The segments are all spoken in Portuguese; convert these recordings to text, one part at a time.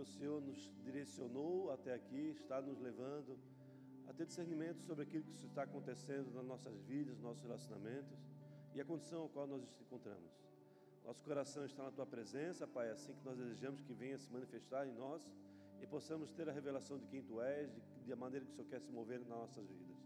o Senhor nos direcionou até aqui, está nos levando a ter discernimento sobre aquilo que está acontecendo nas nossas vidas, nos nossos relacionamentos e a condição a qual nós nos encontramos. Nosso coração está na tua presença, Pai, é assim que nós desejamos que venha se manifestar em nós e possamos ter a revelação de quem tu és, de, de a maneira que o Senhor quer se mover nas nossas vidas.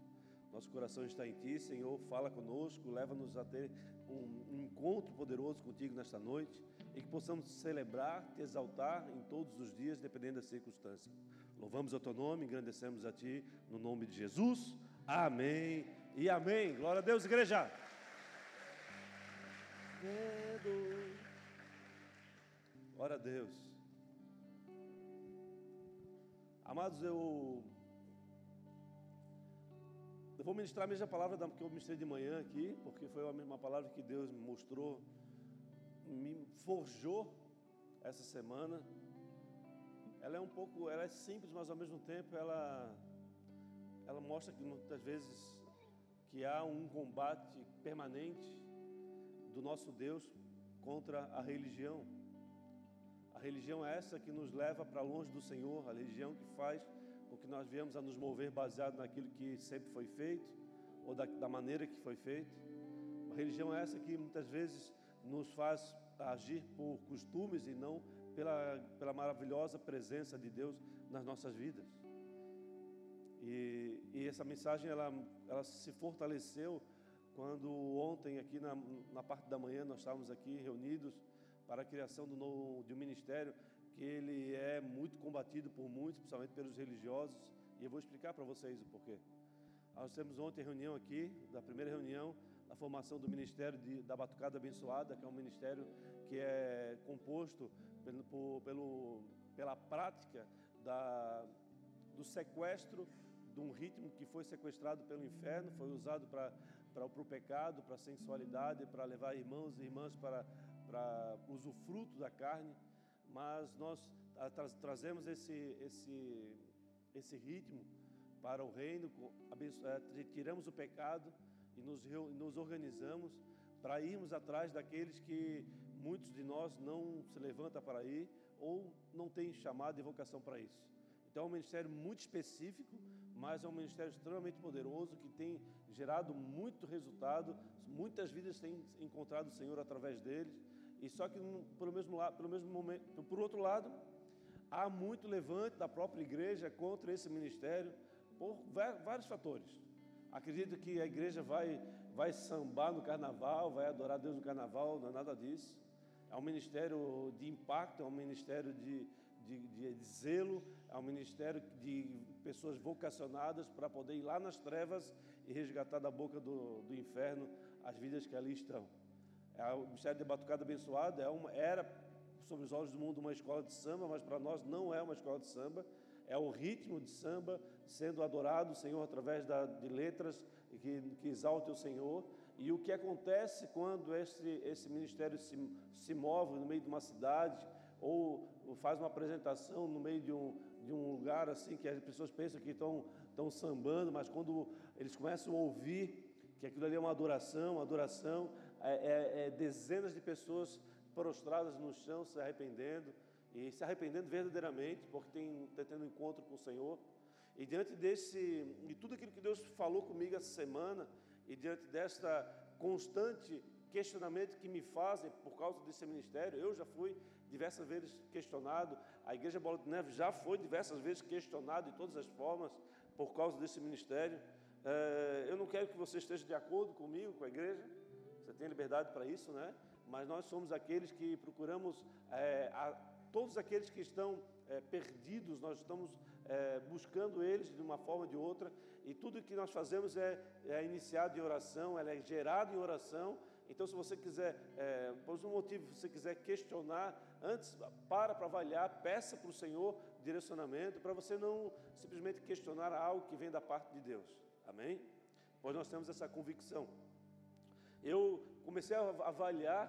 Nosso coração está em ti, Senhor, fala conosco, leva-nos a ter um, um encontro poderoso contigo nesta noite e que possamos celebrar, te exaltar em todos os dias, dependendo da circunstância. Louvamos o teu nome, engrandecemos a ti, no nome de Jesus. Amém e amém. Glória a Deus, igreja. Glória a Deus. Amados, eu vou ministrar a mesma palavra que eu ministrei de manhã aqui, porque foi a mesma palavra que Deus me mostrou, me forjou essa semana. Ela é um pouco, ela é simples, mas ao mesmo tempo ela, ela mostra que muitas vezes que há um combate permanente do nosso Deus contra a religião. A religião é essa que nos leva para longe do Senhor, a religião que faz com que nós viemos a nos mover baseado naquilo que sempre foi feito ou da, da maneira que foi feito. A religião é essa que muitas vezes nos faz agir por costumes e não pela, pela maravilhosa presença de Deus nas nossas vidas. E, e essa mensagem ela, ela se fortaleceu quando ontem aqui na, na parte da manhã nós estávamos aqui reunidos para a criação do novo, de um ministério que ele é muito combatido por muitos, principalmente pelos religiosos, e eu vou explicar para vocês o porquê. Nós temos ontem reunião aqui, da primeira reunião, da formação do Ministério de, da Batucada Abençoada, que é um ministério que é composto pelo, pelo, pela prática da, do sequestro de um ritmo que foi sequestrado pelo inferno, foi usado para o pecado, para a sensualidade, para levar irmãos e irmãs para, para usufruto da carne mas nós tra trazemos esse, esse, esse ritmo para o reino, é, tiramos o pecado e nos, nos organizamos para irmos atrás daqueles que muitos de nós não se levanta para ir ou não tem chamado e vocação para isso. Então é um ministério muito específico, mas é um ministério extremamente poderoso que tem gerado muito resultado, muitas vidas têm encontrado o Senhor através deles e só que pelo mesmo lado, pelo mesmo momento, por outro lado, há muito levante da própria igreja contra esse ministério por vários fatores. Acredito que a igreja vai vai sambar no carnaval, vai adorar Deus no carnaval, não é nada disso. É um ministério de impacto, é um ministério de, de, de, de zelo, é um ministério de pessoas vocacionadas para poder ir lá nas trevas e resgatar da boca do, do inferno as vidas que ali estão. É, o Ministério de Batucada Abençoada é uma, era, sobre os olhos do mundo, uma escola de samba, mas para nós não é uma escola de samba. É o ritmo de samba sendo adorado o Senhor através da, de letras que, que exaltam o Senhor. E o que acontece quando esse, esse ministério se, se move no meio de uma cidade ou faz uma apresentação no meio de um, de um lugar assim que as pessoas pensam que estão, estão sambando, mas quando eles começam a ouvir que aquilo ali é uma adoração, uma adoração, é, é, é, dezenas de pessoas prostradas no chão, se arrependendo e se arrependendo verdadeiramente, porque tem, tá tendo um encontro com o Senhor. E diante desse, e tudo aquilo que Deus falou comigo essa semana, e diante desta constante questionamento que me fazem por causa desse ministério, eu já fui diversas vezes questionado, a Igreja Bola de Neve já foi diversas vezes questionado de todas as formas por causa desse ministério. É, eu não quero que você esteja de acordo comigo, com a igreja, tem liberdade para isso, né? Mas nós somos aqueles que procuramos, é, a, todos aqueles que estão é, perdidos, nós estamos é, buscando eles de uma forma ou de outra, e tudo que nós fazemos é, é iniciado em oração, ela é gerado em oração. Então, se você quiser, é, por um motivo, se você quiser questionar, antes para para avaliar, peça para o Senhor direcionamento, para você não simplesmente questionar algo que vem da parte de Deus. Amém? Pois nós temos essa convicção eu comecei a avaliar,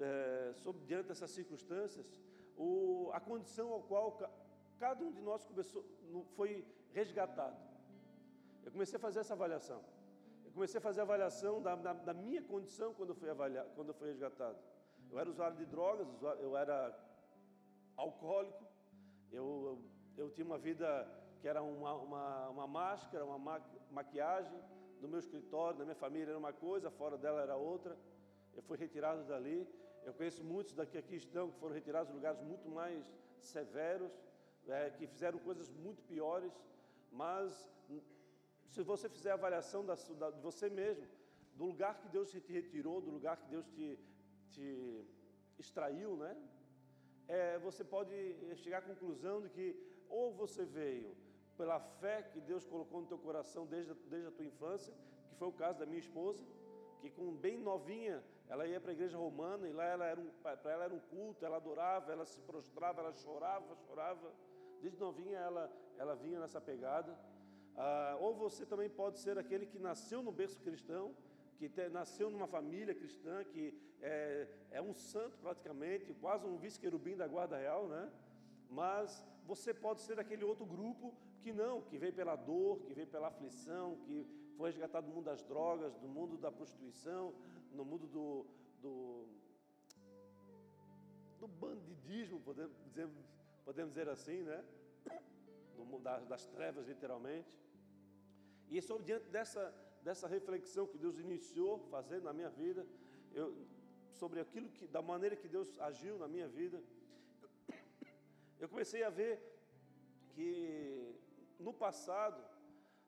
é, sobre, diante dessas circunstâncias, o, a condição ao qual cada um de nós começou, foi resgatado. Eu comecei a fazer essa avaliação. Eu comecei a fazer a avaliação da, da, da minha condição quando eu, fui avaliar, quando eu fui resgatado. Eu era usuário de drogas, eu era alcoólico, eu tinha uma vida que era uma, uma, uma máscara, uma ma maquiagem. No meu escritório, na minha família era uma coisa, fora dela era outra. Eu fui retirado dali. Eu conheço muitos daqui aqui estão que foram retirados de lugares muito mais severos, é, que fizeram coisas muito piores. Mas se você fizer a avaliação da, da, de você mesmo, do lugar que Deus te retirou, do lugar que Deus te, te extraiu, né? É, você pode chegar à conclusão de que ou você veio pela fé que Deus colocou no teu coração desde, desde a tua infância, que foi o caso da minha esposa, que com bem novinha ela ia para a igreja romana e lá ela era um, para ela era um culto, ela adorava, ela se prostrava, ela chorava, chorava. Desde novinha ela, ela vinha nessa pegada. Ah, ou você também pode ser aquele que nasceu no berço cristão, que te, nasceu numa família cristã, que é, é um santo praticamente, quase um vice-querubim da guarda real, né? Mas você pode ser aquele outro grupo que não, que veio pela dor, que veio pela aflição, que foi resgatado do mundo das drogas, do mundo da prostituição, no mundo do, do, do bandidismo, podemos dizer, podemos dizer assim, né? Do, das, das trevas, literalmente. E sobre diante dessa, dessa reflexão que Deus iniciou fazer na minha vida, eu, sobre aquilo que, da maneira que Deus agiu na minha vida, eu comecei a ver que no passado,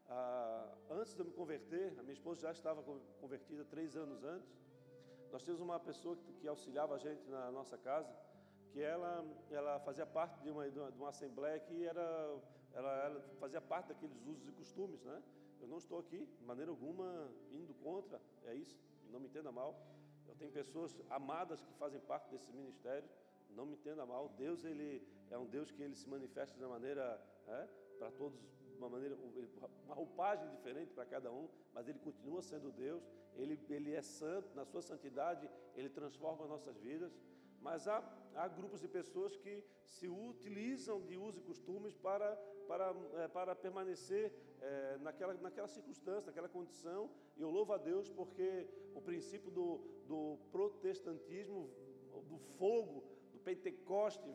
ah, antes de eu me converter, a minha esposa já estava convertida três anos antes. Nós tínhamos uma pessoa que, que auxiliava a gente na nossa casa, que ela, ela fazia parte de uma, de uma, de uma assembleia que era, ela, ela, fazia parte daqueles usos e costumes, né? Eu não estou aqui, de maneira alguma, indo contra, é isso, não me entenda mal. Eu tenho pessoas amadas que fazem parte desse ministério, não me entenda mal. Deus, ele é um Deus que ele se manifesta de uma maneira, é, para todos, uma maneira, uma roupagem diferente para cada um, mas ele continua sendo Deus. Ele, ele é santo, na sua santidade, ele transforma nossas vidas. Mas há, há grupos de pessoas que se utilizam de usos e costumes para, para, é, para permanecer é, naquela, naquela circunstância, naquela condição. E eu louvo a Deus porque o princípio do, do protestantismo, do fogo, Pentecoste,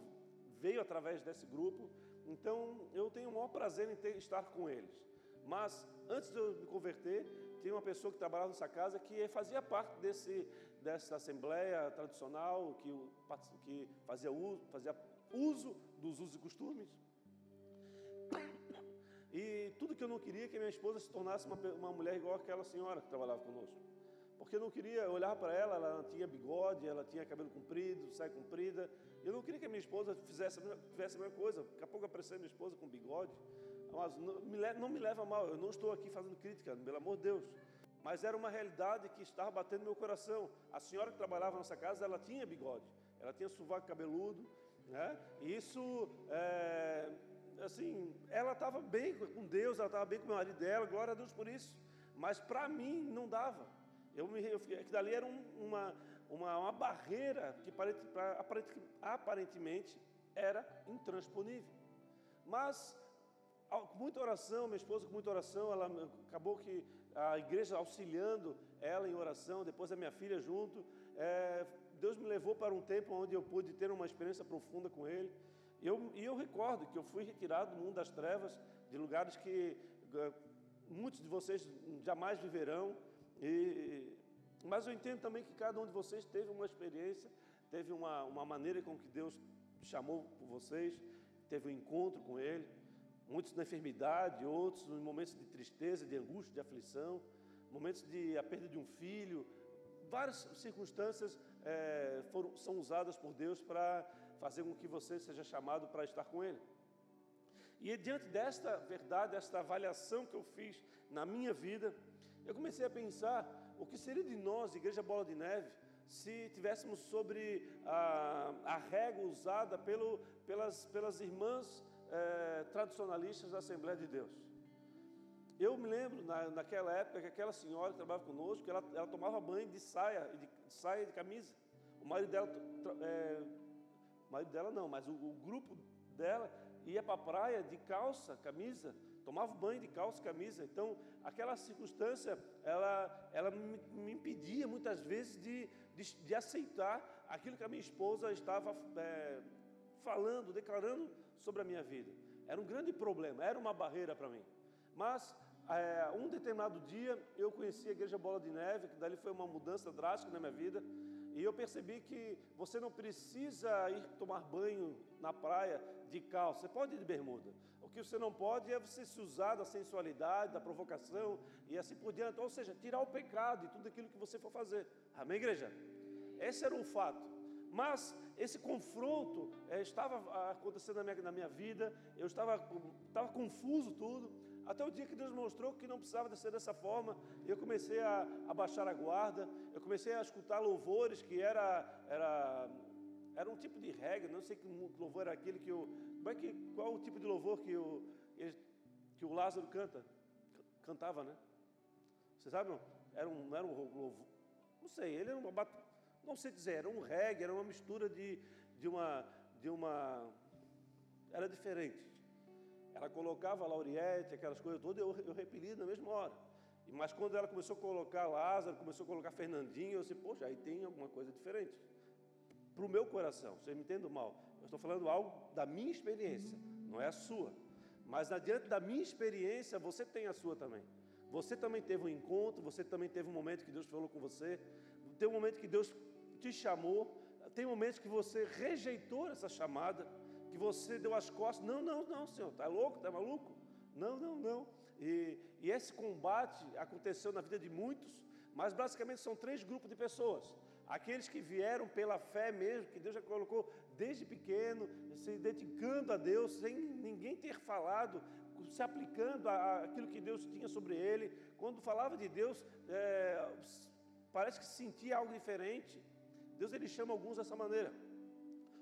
veio através desse grupo. Então eu tenho o maior prazer em ter, estar com eles. Mas antes de eu me converter, tinha uma pessoa que trabalhava nessa casa que fazia parte desse, dessa assembleia tradicional, que, que fazia, uso, fazia uso dos usos e costumes. E tudo que eu não queria é que minha esposa se tornasse uma, uma mulher igual aquela senhora que trabalhava conosco. Porque eu não queria olhar para ela, ela tinha bigode, ela tinha cabelo comprido, saia comprida. Eu não queria que a minha esposa fizesse, a mesma coisa. Daqui a pouco apareceu minha esposa com bigode. Mas não me, não me leva mal, eu não estou aqui fazendo crítica, pelo amor de Deus. Mas era uma realidade que estava batendo no meu coração. A senhora que trabalhava na nossa casa, ela tinha bigode, ela tinha sovaco cabeludo, né? E isso, é, assim, ela estava bem com Deus, ela estava bem com o marido dela, glória a Deus por isso. Mas para mim não dava. Eu me, eu, que dali era um, uma, uma, uma barreira que aparentemente era intransponível. Mas com muita oração, minha esposa com muita oração, ela acabou que a igreja auxiliando ela em oração, depois a minha filha junto. É, Deus me levou para um tempo onde eu pude ter uma experiência profunda com Ele. Eu, e eu recordo que eu fui retirado do mundo das trevas, de lugares que uh, muitos de vocês jamais viverão. E, mas eu entendo também que cada um de vocês teve uma experiência, teve uma, uma maneira com que Deus chamou por vocês, teve um encontro com Ele muitos na enfermidade, outros em momentos de tristeza, de angústia, de aflição, momentos de a perda de um filho. Várias circunstâncias é, foram, são usadas por Deus para fazer com que você seja chamado para estar com Ele. E diante desta verdade, desta avaliação que eu fiz na minha vida, eu comecei a pensar o que seria de nós, Igreja Bola de Neve, se tivéssemos sobre a, a régua usada pelo, pelas, pelas irmãs é, tradicionalistas da Assembleia de Deus. Eu me lembro, na, naquela época, que aquela senhora que trabalhava conosco, ela, ela tomava banho de saia, de, de saia e de camisa. O marido dela, é, o marido dela não, mas o, o grupo dela ia para a praia de calça, camisa, tomava banho de calça, camisa. Então, aquela circunstância, ela, ela me, me impedia muitas vezes de, de, de, aceitar aquilo que a minha esposa estava é, falando, declarando sobre a minha vida. Era um grande problema, era uma barreira para mim. Mas é, um determinado dia eu conheci a Igreja Bola de Neve, que dali foi uma mudança drástica na minha vida. E eu percebi que você não precisa ir tomar banho na praia de calça, você pode ir de bermuda. O que você não pode é você se usar da sensualidade, da provocação e assim por diante. Ou seja, tirar o pecado e tudo aquilo que você for fazer. Amém, igreja? Esse era um fato. Mas esse confronto é, estava acontecendo na minha, na minha vida, eu estava, estava confuso tudo, até o dia que Deus mostrou que não precisava ser dessa forma, eu comecei a, a baixar a guarda, eu comecei a escutar louvores que era, era, era um tipo de reggae, não sei que louvor era aquele que o. Como é que, qual o tipo de louvor que o, que o Lázaro canta? Cantava, né? Você sabe? Não? Era um, era um louvor. Não sei, ele era uma. Não sei dizer, era um reggae, era uma mistura de, de uma. De uma era diferente. Ela colocava Lauriette, aquelas coisas todas, eu, eu repeli na mesma hora. Mas quando ela começou a colocar Lázaro, começou a colocar Fernandinho, eu disse, poxa, aí tem alguma coisa diferente. Para o meu coração, vocês me entendem mal. Estou falando algo da minha experiência, não é a sua. Mas adiante da minha experiência, você tem a sua também. Você também teve um encontro, você também teve um momento que Deus falou com você, tem um momento que Deus te chamou, tem momentos que você rejeitou essa chamada que você deu as costas. Não, não, não, senhor, está louco, está maluco? Não, não, não. E, e esse combate aconteceu na vida de muitos, mas basicamente são três grupos de pessoas. Aqueles que vieram pela fé mesmo, que Deus já colocou desde pequeno, se dedicando a Deus, sem ninguém ter falado, se aplicando aquilo que Deus tinha sobre ele. Quando falava de Deus, é, parece que sentia algo diferente. Deus ele chama alguns dessa maneira.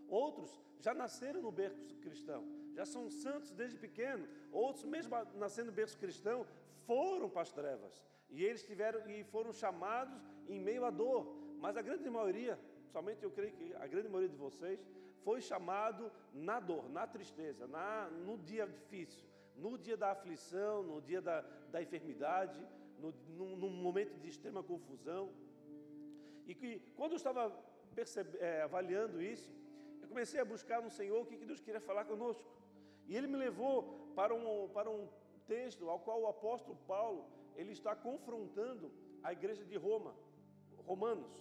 Outros já nasceram no berço cristão, já são santos desde pequeno. Outros, mesmo nascendo no berço cristão, foram para as trevas. E eles tiveram e foram chamados em meio à dor. Mas a grande maioria, somente eu creio que a grande maioria de vocês, foi chamado na dor, na tristeza, na, no dia difícil, no dia da aflição, no dia da, da enfermidade, no, no, num momento de extrema confusão. E que quando eu estava percebe, é, avaliando isso, eu comecei a buscar no Senhor o que Deus queria falar conosco. E Ele me levou para um, para um texto ao qual o apóstolo Paulo ele está confrontando a igreja de Roma, Romanos.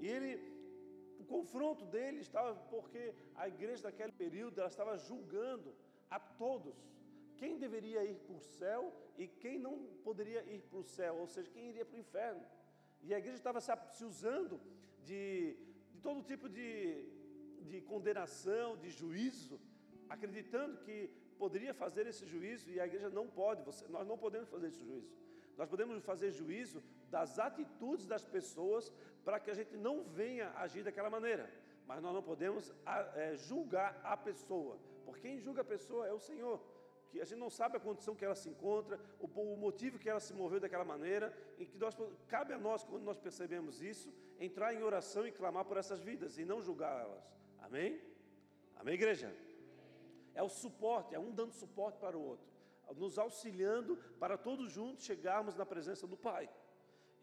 E ele, o confronto dele estava porque a igreja daquele período ela estava julgando a todos quem deveria ir para o céu e quem não poderia ir para o céu, ou seja, quem iria para o inferno. E a igreja estava se usando de, de todo tipo de, de condenação, de juízo, acreditando que poderia fazer esse juízo e a igreja não pode, você, nós não podemos fazer esse juízo. Nós podemos fazer juízo das atitudes das pessoas para que a gente não venha agir daquela maneira, mas nós não podemos é, julgar a pessoa, porque quem julga a pessoa é o Senhor. Que a gente não sabe a condição que ela se encontra, o, motivo que ela se moveu daquela maneira, e que nós, cabe a nós, quando nós percebemos isso, entrar em oração e clamar por essas vidas e não julgá-las. Amém? Amém, igreja? É o suporte, é um dando suporte para o outro, nos auxiliando para todos juntos chegarmos na presença do Pai.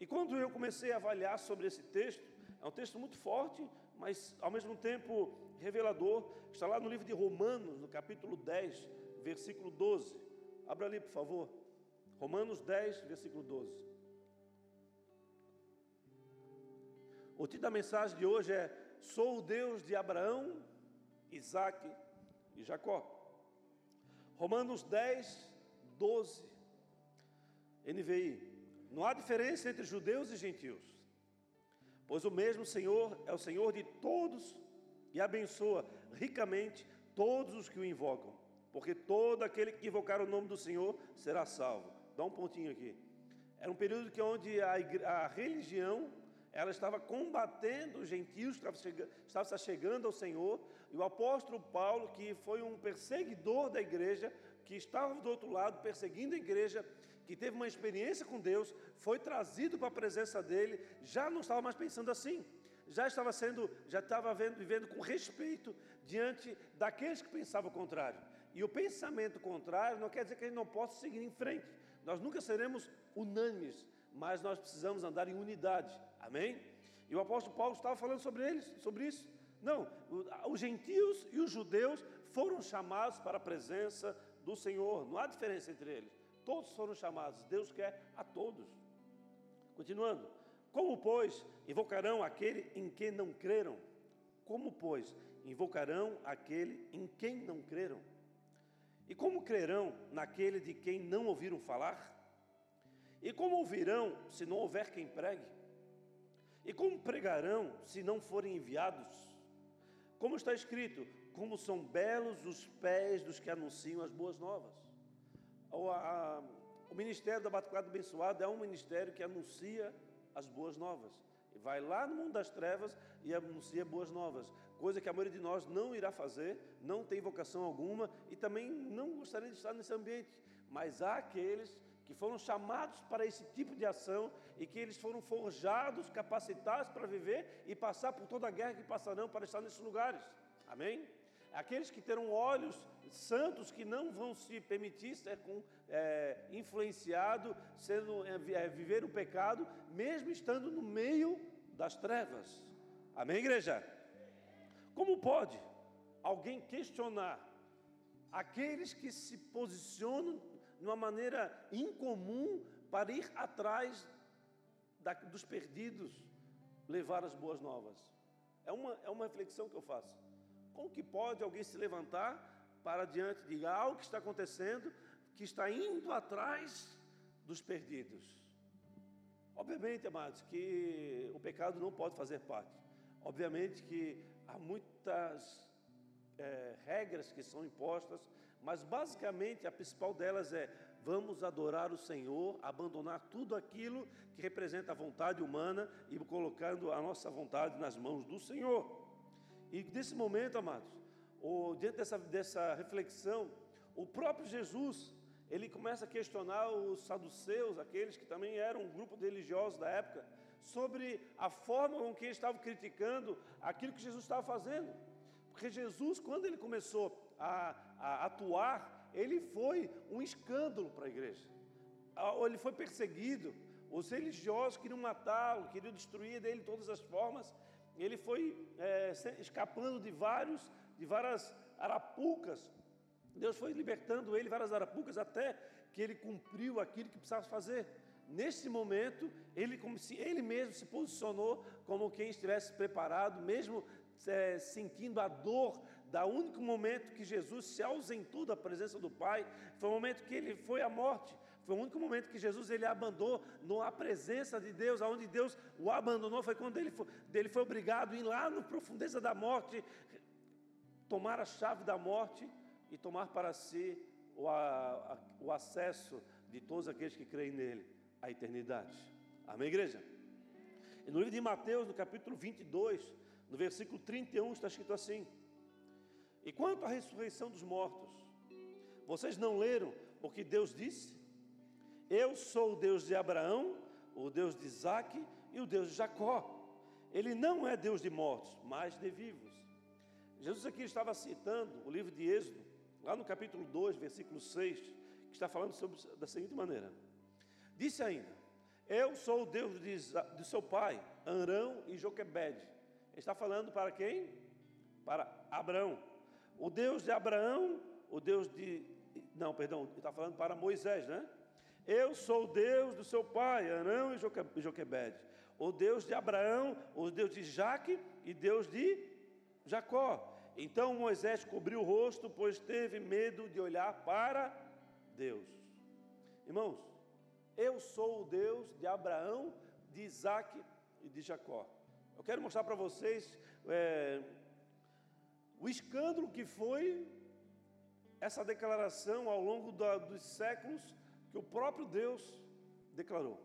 E quando eu comecei a avaliar sobre esse texto, é um texto muito forte, mas ao mesmo tempo revelador, está lá no livro de Romanos, no capítulo 10, versículo 12. Abra ali, por favor. Romanos 10, versículo 12. O título da mensagem de hoje é Sou o Deus de Abraão, Isaac e Jacó. Romanos 10, 12. NVI. Não há diferença entre judeus e gentios, pois o mesmo Senhor é o Senhor de todos e abençoa ricamente todos os que o invocam, porque todo aquele que invocar o nome do Senhor será salvo. Dá um pontinho aqui. Era um período que onde a, a religião ela estava combatendo os gentios que estavam chegando ao Senhor, e o apóstolo Paulo, que foi um perseguidor da igreja, que estava do outro lado perseguindo a igreja, que teve uma experiência com Deus, foi trazido para a presença dele, já não estava mais pensando assim, já estava sendo, já estava vendo, vivendo com respeito diante daqueles que pensavam o contrário. E o pensamento contrário não quer dizer que a gente não possa seguir em frente. Nós nunca seremos unânimes, mas nós precisamos andar em unidade. Amém? E o apóstolo Paulo estava falando sobre eles, sobre isso. Não, os gentios e os judeus foram chamados para a presença do Senhor. Não há diferença entre eles. Todos foram chamados. Deus quer a todos. Continuando. Como, pois, invocarão aquele em quem não creram? Como, pois, invocarão aquele em quem não creram? E como crerão naquele de quem não ouviram falar? E como ouvirão se não houver quem pregue? E como pregarão se não forem enviados? Como está escrito: como são belos os pés dos que anunciam as boas novas. O, ministério da Batucada Abençoada é um ministério que anuncia as boas novas. Vai lá no mundo das trevas e anuncia boas novas. Coisa que a maioria de nós não irá fazer, não tem vocação alguma e também não gostaria de estar nesse ambiente. Mas há aqueles que foram chamados para esse tipo de ação e que eles foram forjados, capacitados para viver e passar por toda a guerra que passarão para estar nesses lugares. Amém? Aqueles que terão olhos santos que não vão se permitir ser com, é, influenciado, sendo, é, é, viver o pecado, mesmo estando no meio das trevas. Amém, igreja? Como pode alguém questionar aqueles que se posicionam de uma maneira incomum para ir atrás da, dos perdidos, levar as boas novas? É uma, é uma reflexão que eu faço. Como que pode alguém se levantar para diante de algo que está acontecendo, que está indo atrás dos perdidos? Obviamente, amados, que o pecado não pode fazer parte. Obviamente que há muitas é, regras que são impostas, mas basicamente a principal delas é vamos adorar o Senhor, abandonar tudo aquilo que representa a vontade humana e colocando a nossa vontade nas mãos do Senhor. E nesse momento, amados, o, diante dessa, dessa reflexão, o próprio Jesus, ele começa a questionar os saduceus, aqueles que também eram um grupo de religiosos da época, sobre a forma com que eles estavam criticando aquilo que Jesus estava fazendo. Porque Jesus, quando ele começou a, a atuar, ele foi um escândalo para a igreja. Ele foi perseguido, os religiosos queriam matá-lo, queriam destruir dele de todas as formas, ele foi é, escapando de vários, de várias arapucas. Deus foi libertando ele várias arapucas até que ele cumpriu aquilo que precisava fazer. Nesse momento, ele, como se, ele mesmo se posicionou como quem estivesse preparado, mesmo é, sentindo a dor da único momento que Jesus se ausentou da presença do Pai, foi o momento que ele foi à morte. Foi o único momento que Jesus ele abandonou a presença de Deus, aonde Deus o abandonou, foi quando ele foi, ele foi obrigado a ir lá na profundeza da morte, tomar a chave da morte e tomar para si o, a, o acesso de todos aqueles que creem nele, à eternidade. Amém, igreja? E no livro de Mateus, no capítulo 22, no versículo 31, está escrito assim: E quanto à ressurreição dos mortos, vocês não leram o que Deus disse? Eu sou o Deus de Abraão, o Deus de Isaac e o Deus de Jacó. Ele não é Deus de mortos, mas de vivos. Jesus aqui estava citando o livro de Êxodo, lá no capítulo 2, versículo 6, que está falando sobre, da seguinte maneira: Disse ainda: Eu sou o Deus de, de seu pai, Arão e Joquebede. Está falando para quem? Para Abraão. O Deus de Abraão, o Deus de. Não, perdão, está falando para Moisés, né? Eu sou o Deus do seu pai, Arão e Joquebede, o Deus de Abraão, o Deus de Jaque e Deus de Jacó. Então Moisés cobriu o rosto, pois teve medo de olhar para Deus. Irmãos, eu sou o Deus de Abraão, de Isaac e de Jacó. Eu quero mostrar para vocês é, o escândalo que foi essa declaração ao longo da, dos séculos que o próprio Deus declarou.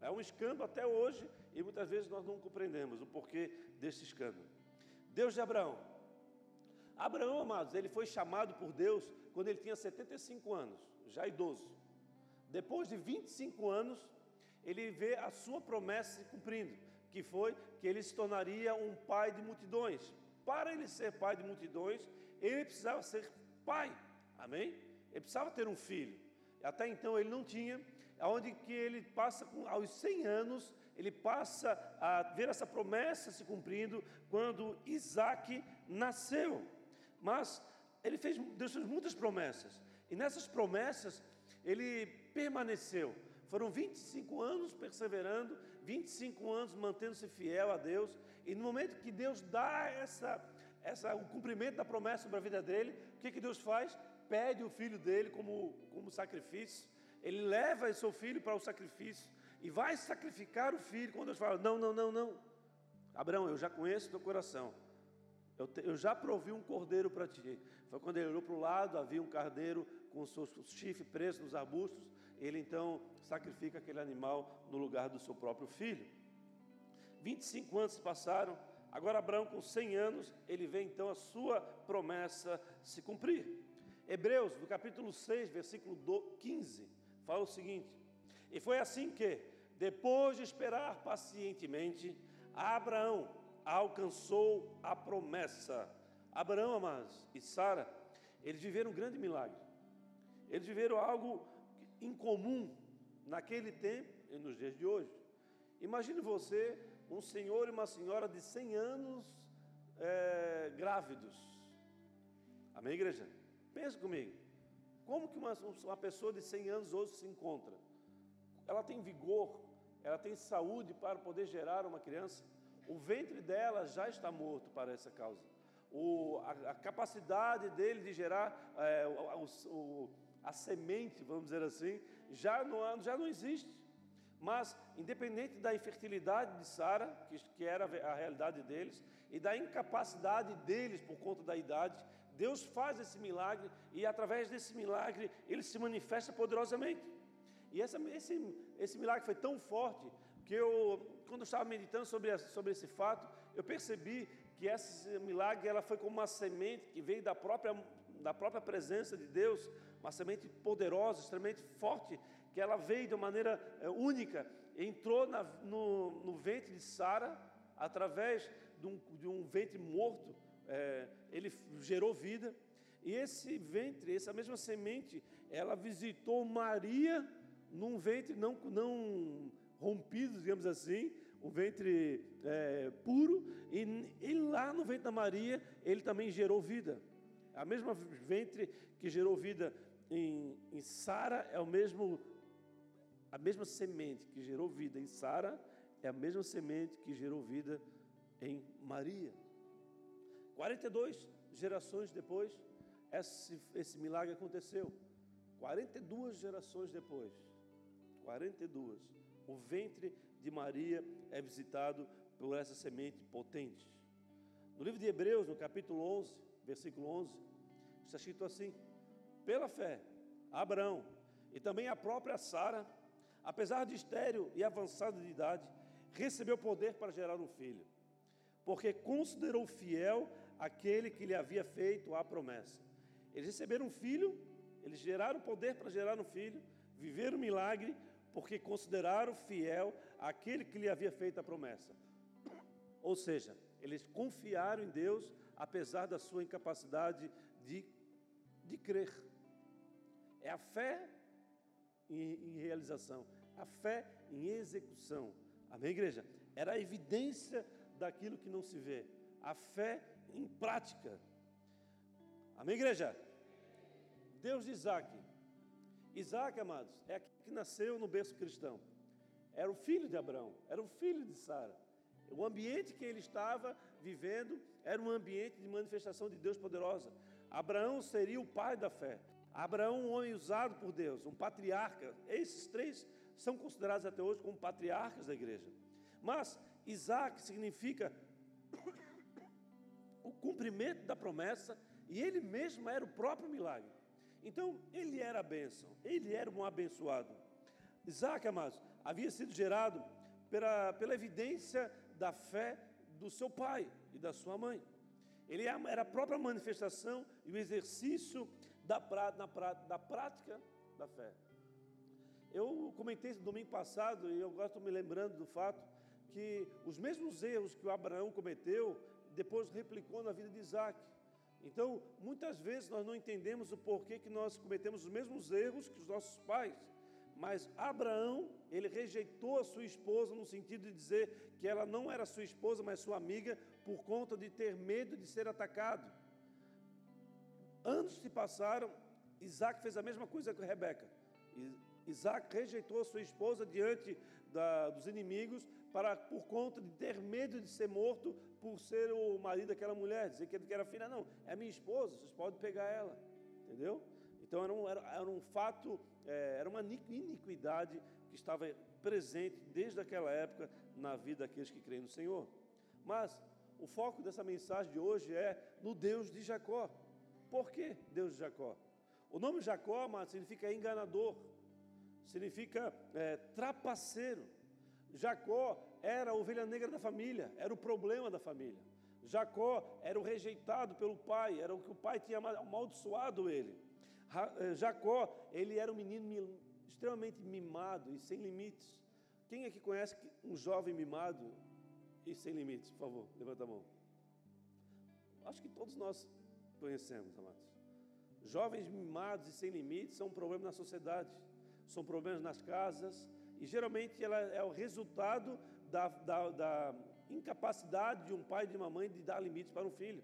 É um escândalo até hoje e muitas vezes nós não compreendemos o porquê desse escândalo. Deus de Abraão. Abraão, amados, ele foi chamado por Deus quando ele tinha 75 anos, já idoso. Depois de 25 anos, ele vê a sua promessa se cumprindo, que foi que ele se tornaria um pai de multidões. Para ele ser pai de multidões, ele precisava ser pai. Amém? Ele precisava ter um filho. Até então ele não tinha, aonde que ele passa aos 100 anos, ele passa a ver essa promessa se cumprindo quando Isaac nasceu. Mas ele fez, Deus fez muitas promessas. E nessas promessas, ele permaneceu. Foram 25 anos perseverando, 25 anos mantendo-se fiel a Deus. E no momento que Deus dá essa, essa, o cumprimento da promessa sobre a vida dele, o que, que Deus faz? Pede o filho dele como, como sacrifício. Ele leva seu filho para o sacrifício e vai sacrificar o filho. Quando Deus fala: Não, não, não, não. Abraão, eu já conheço teu coração. Eu, te, eu já provi um cordeiro para ti. Foi quando ele olhou para o lado, havia um carneiro com os seus chifres presos nos arbustos. Ele então sacrifica aquele animal no lugar do seu próprio filho. 25 anos se passaram. Agora, Abraão, com 100 anos, ele vê então a sua promessa se cumprir. Hebreus, no capítulo 6, versículo 15, fala o seguinte: E foi assim que, depois de esperar pacientemente, Abraão alcançou a promessa. Abraão, amados, e Sara, eles viveram um grande milagre. Eles viveram algo incomum naquele tempo e nos dias de hoje. Imagine você, um senhor e uma senhora de 100 anos é, grávidos. Amém, igreja? Pensa comigo. Como que uma, uma pessoa de 100 anos hoje se encontra? Ela tem vigor, ela tem saúde para poder gerar uma criança? O ventre dela já está morto para essa causa. O, a, a, capacidade dele de gerar é, o, o, a semente, vamos dizer assim, já não, já não existe. Mas, independente da infertilidade de Sara, que, que era a realidade deles, e da incapacidade deles por conta da idade, Deus faz esse milagre e, através desse milagre, ele se manifesta poderosamente. E essa, esse, esse milagre foi tão forte que eu quando eu estava meditando sobre, sobre esse fato, eu percebi que esse milagre ela foi como uma semente que veio da própria, da própria presença de Deus, uma semente poderosa, extremamente forte, que ela veio de uma maneira é, única, entrou na, no, no, ventre de Sara, através de um, de um ventre morto, é, ele gerou vida, e esse ventre, essa mesma semente, ela visitou Maria num ventre não, não rompido, digamos assim, o ventre é, puro, e, e, lá no ventre da Maria, ele também gerou vida. A mesma ventre que gerou vida em, em Sara é o mesmo, a mesma semente que gerou vida em Sara é a mesma semente que gerou vida em Maria. 42 gerações depois, esse, esse milagre aconteceu. 42 gerações depois. 42. O ventre de Maria é visitado por essa semente potente. No livro de Hebreus, no capítulo 11, versículo 11, está escrito assim: Pela fé, Abraão e também a própria Sara, apesar de estéril e avançado de idade, recebeu poder para gerar um filho, porque considerou fiel aquele que lhe havia feito a promessa. Eles receberam um filho, eles geraram poder para gerar um filho, viveram um milagre, porque consideraram fiel aquele que lhe havia feito a promessa. Ou seja, eles confiaram em Deus, apesar da sua incapacidade de, de crer. É a fé em, em realização, a fé em execução. Amém, igreja? Era a evidência daquilo que não se vê, a fé em prática. Amém, igreja? Deus de Isaac. Isaac, amados, é aquele que nasceu no berço cristão. Era o filho de Abraão, era o filho de Sara. O ambiente que ele estava vivendo era um ambiente de manifestação de Deus poderosa. Abraão seria o pai da fé. Abraão, um homem usado por Deus, um patriarca. Esses três são considerados até hoje como patriarcas da igreja. Mas Isaac significa o cumprimento da promessa e ele mesmo era o próprio milagre. Então, ele era a bênção, ele era um abençoado. Isaac, amados, havia sido gerado pela, pela evidência da fé do seu pai e da sua mãe. Ele era a própria manifestação e o exercício da, na, da prática da fé. Eu comentei isso domingo passado e eu gosto me lembrando do fato que os mesmos erros que o Abraão cometeu, depois replicou na vida de Isaac. Então, muitas vezes nós não entendemos o porquê que nós cometemos os mesmos erros que os nossos pais. Mas Abraão, ele rejeitou a sua esposa no sentido de dizer que ela não era sua esposa, mas sua amiga, por conta de ter medo de ser atacado. Anos se passaram, Isaac fez a mesma coisa com Rebeca. Isaac rejeitou sua esposa diante da, dos inimigos para, por conta de ter medo de ser morto por ser o marido daquela mulher, dizer que era filha, não, é minha esposa, vocês podem pegar ela, entendeu? Então era um, era, era um fato, é, era uma iniquidade que estava presente desde aquela época na vida daqueles que creem no Senhor. Mas o foco dessa mensagem de hoje é no Deus de Jacó. Por que Deus de Jacó? O nome Jacó, mas significa enganador, significa é, trapaceiro. Jacó era a ovelha negra da família, era o problema da família. Jacó era o rejeitado pelo pai, era o que o pai tinha amaldiçoado ele. Eh, Jacó, ele era um menino extremamente mimado e sem limites. Quem é que conhece um jovem mimado e sem limites? Por favor, levanta a mão. Acho que todos nós conhecemos, amados. Jovens mimados e sem limites são um problema na sociedade, são problemas nas casas, e geralmente ela é o resultado da, da, da incapacidade de um pai e de uma mãe de dar limites para um filho,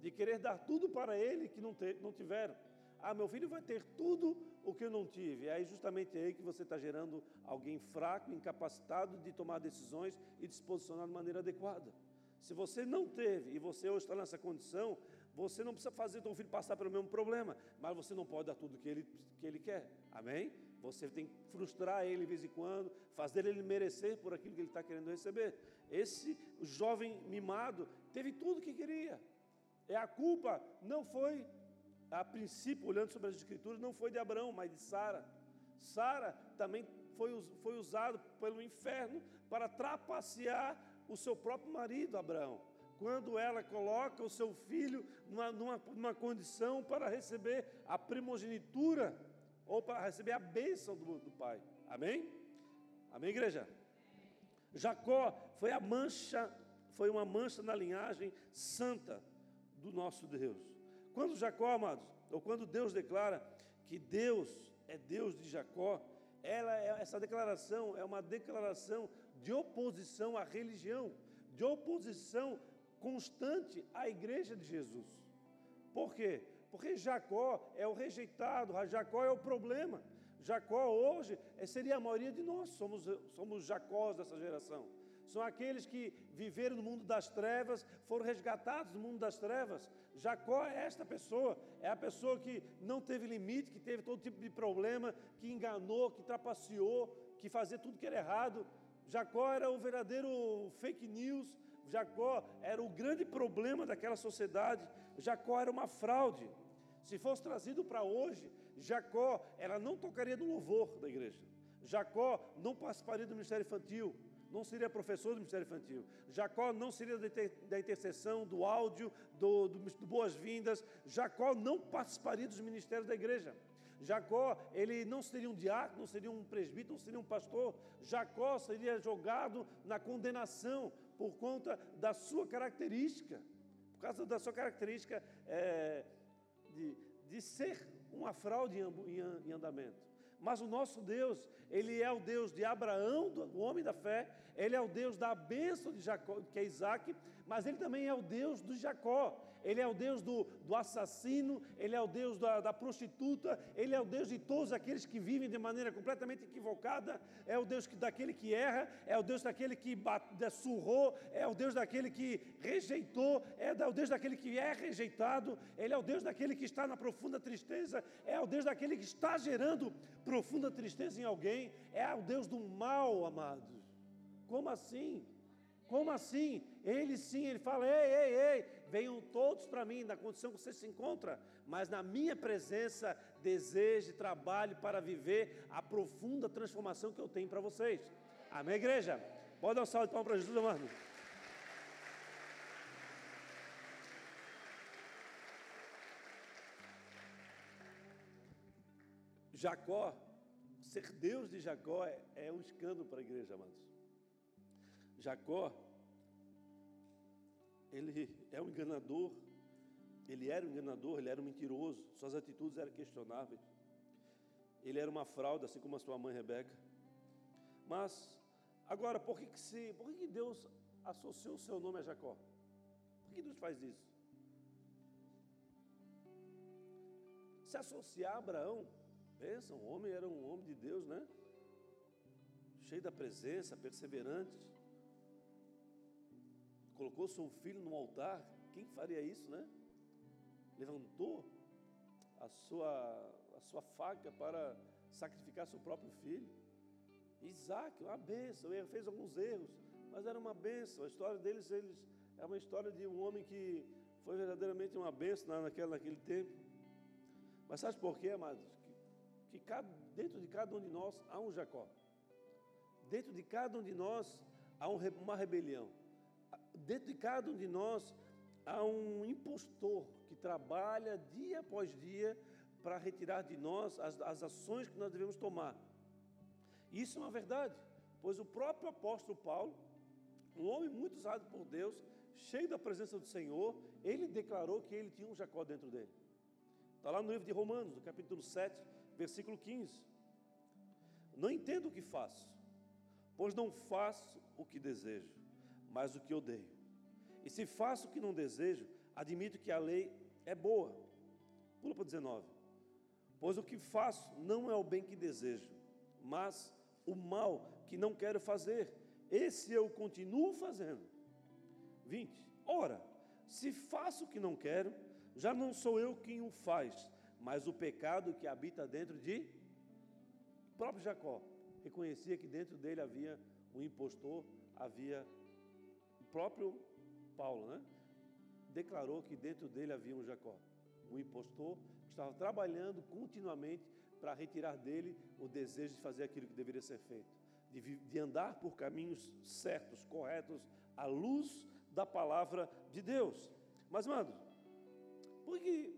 de querer dar tudo para ele que não, ter, não tiveram. Ah, meu filho vai ter tudo o que eu não tive. É justamente aí que você está gerando alguém fraco, incapacitado de tomar decisões e de se posicionar de maneira adequada. Se você não teve e você hoje está nessa condição, você não precisa fazer seu filho passar pelo mesmo problema, mas você não pode dar tudo que ele, que ele quer. Amém? Você tem que frustrar ele de vez em quando, fazer ele merecer por aquilo que ele está querendo receber. Esse jovem mimado teve tudo o que queria. É a culpa não foi, a princípio, olhando sobre as escrituras, não foi de Abraão, mas de Sara. Sara também foi, foi usado pelo inferno para trapacear o seu próprio marido, Abraão. Quando ela coloca o seu filho numa, numa, numa condição para receber a primogenitura ou para receber a bênção do, do Pai. Amém? Amém, igreja? Jacó foi a mancha, foi uma mancha na linhagem santa do nosso Deus. Quando Jacó, amados, ou quando Deus declara que Deus é Deus de Jacó, ela é, essa declaração é uma declaração de oposição à religião, de oposição constante à igreja de Jesus. Por quê? Porque Jacó é o rejeitado, Jacó é o problema. Jacó hoje é, seria a maioria de nós, somos, somos Jacós dessa geração. São aqueles que viveram no mundo das trevas, foram resgatados do mundo das trevas. Jacó é esta pessoa, é a pessoa que não teve limite, que teve todo tipo de problema, que enganou, que trapaceou, que fazia tudo que era errado. Jacó era o verdadeiro fake news, Jacó era o grande problema daquela sociedade, Jacó era uma fraude. Se fosse trazido para hoje, Jacó, ela não tocaria no louvor da igreja. Jacó não participaria do ministério infantil, não seria professor do ministério infantil. Jacó não seria da intercessão, do áudio, do, do, do boas-vindas. Jacó não participaria dos ministérios da igreja. Jacó, ele não seria um diácono, não seria um presbítero, não seria um pastor. Jacó seria jogado na condenação por conta da sua característica, por causa da sua característica é, de, de ser uma fraude em, andamento. Mas o nosso Deus, Ele é o Deus de Abraão, do homem da fé, Ele é o Deus da bênção de Jacó, que é Isaac, mas Ele também é o Deus do Jacó. Ele é o Deus do, do assassino, Ele é o Deus da, da, prostituta, Ele é o Deus de todos aqueles que vivem de maneira completamente equivocada, é o Deus que, daquele que erra, é o Deus daquele que bate, surrou, é o Deus daquele que rejeitou, é o Deus daquele que é rejeitado, Ele é o Deus daquele que está na profunda tristeza, é o Deus daquele que está gerando profunda tristeza em alguém, é o Deus do mal, amados. Como assim? Como assim? Ele sim, ele fala: ei, ei, ei, venham todos para mim, na condição que você se encontra, mas na minha presença, deseje, trabalhe para viver a profunda transformação que eu tenho para vocês. Amém, igreja? Pode dar um salve de palmas para Jesus, amado. Jacó, ser Deus de Jacó é, é um escândalo para a igreja, amados. Jacó, ele é um enganador, ele era um enganador, ele era um mentiroso, suas atitudes eram questionáveis. Ele era uma fraude, assim como a sua mãe Rebeca. Mas, agora, por que, que, se, por que, que Deus associou o seu nome a Jacó? Por que Deus faz isso? se associar a Abraão. Pensa, o homem era um homem de Deus, né? Cheio da presença, perseverante. Colocou seu filho no altar. Quem faria isso, né? Levantou a sua, a sua faca para sacrificar seu próprio filho. Isaac, uma bênção, ele fez alguns erros, mas era uma bênção. A história deles, eles é uma história de um homem que foi verdadeiramente uma bênção naquele, naquele tempo. Mas sabe por quê, amados? Que, que cada, dentro de cada um de nós há um Jacó. Dentro de cada um de nós há um, uma rebelião. Dentro de cada um de nós há um impostor que trabalha dia após dia para retirar de nós as, as ações que nós devemos tomar. Isso é uma verdade, pois o próprio apóstolo Paulo, um homem muito usado por Deus, cheio da presença do Senhor, ele declarou que ele tinha um Jacó dentro dele. Está lá no livro de Romanos, no capítulo 7, versículo 15. Não entendo o que faço, pois não faço o que desejo, mas o que odeio. E se faço o que não desejo, admito que a lei é boa. Pula para 19. Pois o que faço não é o bem que desejo, mas o mal que não quero fazer. Esse eu continuo fazendo. 20. Ora, se faço o que não quero, já não sou eu quem o faz, mas o pecado que habita dentro de o próprio Jacó. Reconhecia que dentro dele havia um impostor, havia próprio Paulo, né? Declarou que dentro dele havia um Jacó, um impostor que estava trabalhando continuamente para retirar dele o desejo de fazer aquilo que deveria ser feito, de, de andar por caminhos certos, corretos, à luz da palavra de Deus. Mas, mano, por que,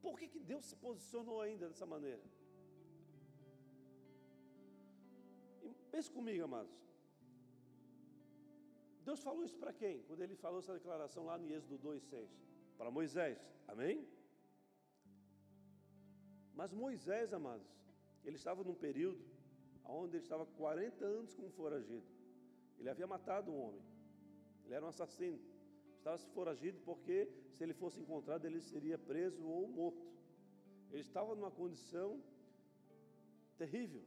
por que, que Deus se posicionou ainda dessa maneira? pense comigo, amados. Deus falou isso para quem? Quando ele falou essa declaração lá no Êxodo 2,6. Para Moisés. Amém? Mas Moisés, amados, ele estava num período onde ele estava 40 anos como foragido. Ele havia matado um homem. Ele era um assassino. Estava foragido porque, se ele fosse encontrado, ele seria preso ou morto. Ele estava numa condição terrível.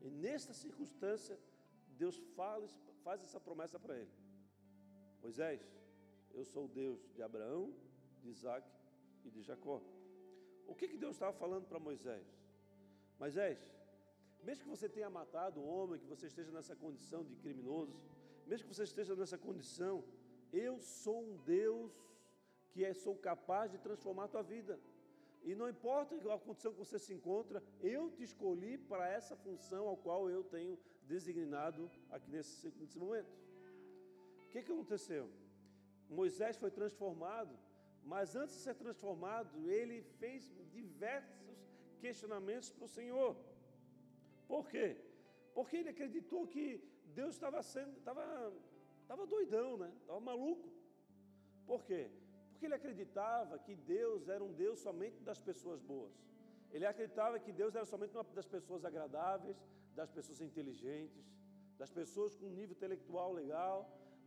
E nesta circunstância, Deus fala, faz essa promessa para ele: Moisés, eu sou o Deus de Abraão, de Isaac e de Jacó. O que, que Deus estava falando para Moisés? Moisés, mesmo que você tenha matado um homem, que você esteja nessa condição de criminoso, mesmo que você esteja nessa condição, eu sou um Deus que é, sou capaz de transformar a tua vida. E não importa a condição que você se encontra, eu te escolhi para essa função ao qual eu tenho designado aqui nesse, nesse momento. O que, que aconteceu? Moisés foi transformado mas antes de ser transformado, ele fez diversos questionamentos para o Senhor. Por quê? Porque ele acreditou que Deus estava sendo, estava, estava doidão, né? Estava maluco. Por quê? Porque ele acreditava que Deus era um Deus somente das pessoas boas. Ele acreditava que Deus era somente uma das pessoas agradáveis, das pessoas inteligentes, das pessoas com nível intelectual legal,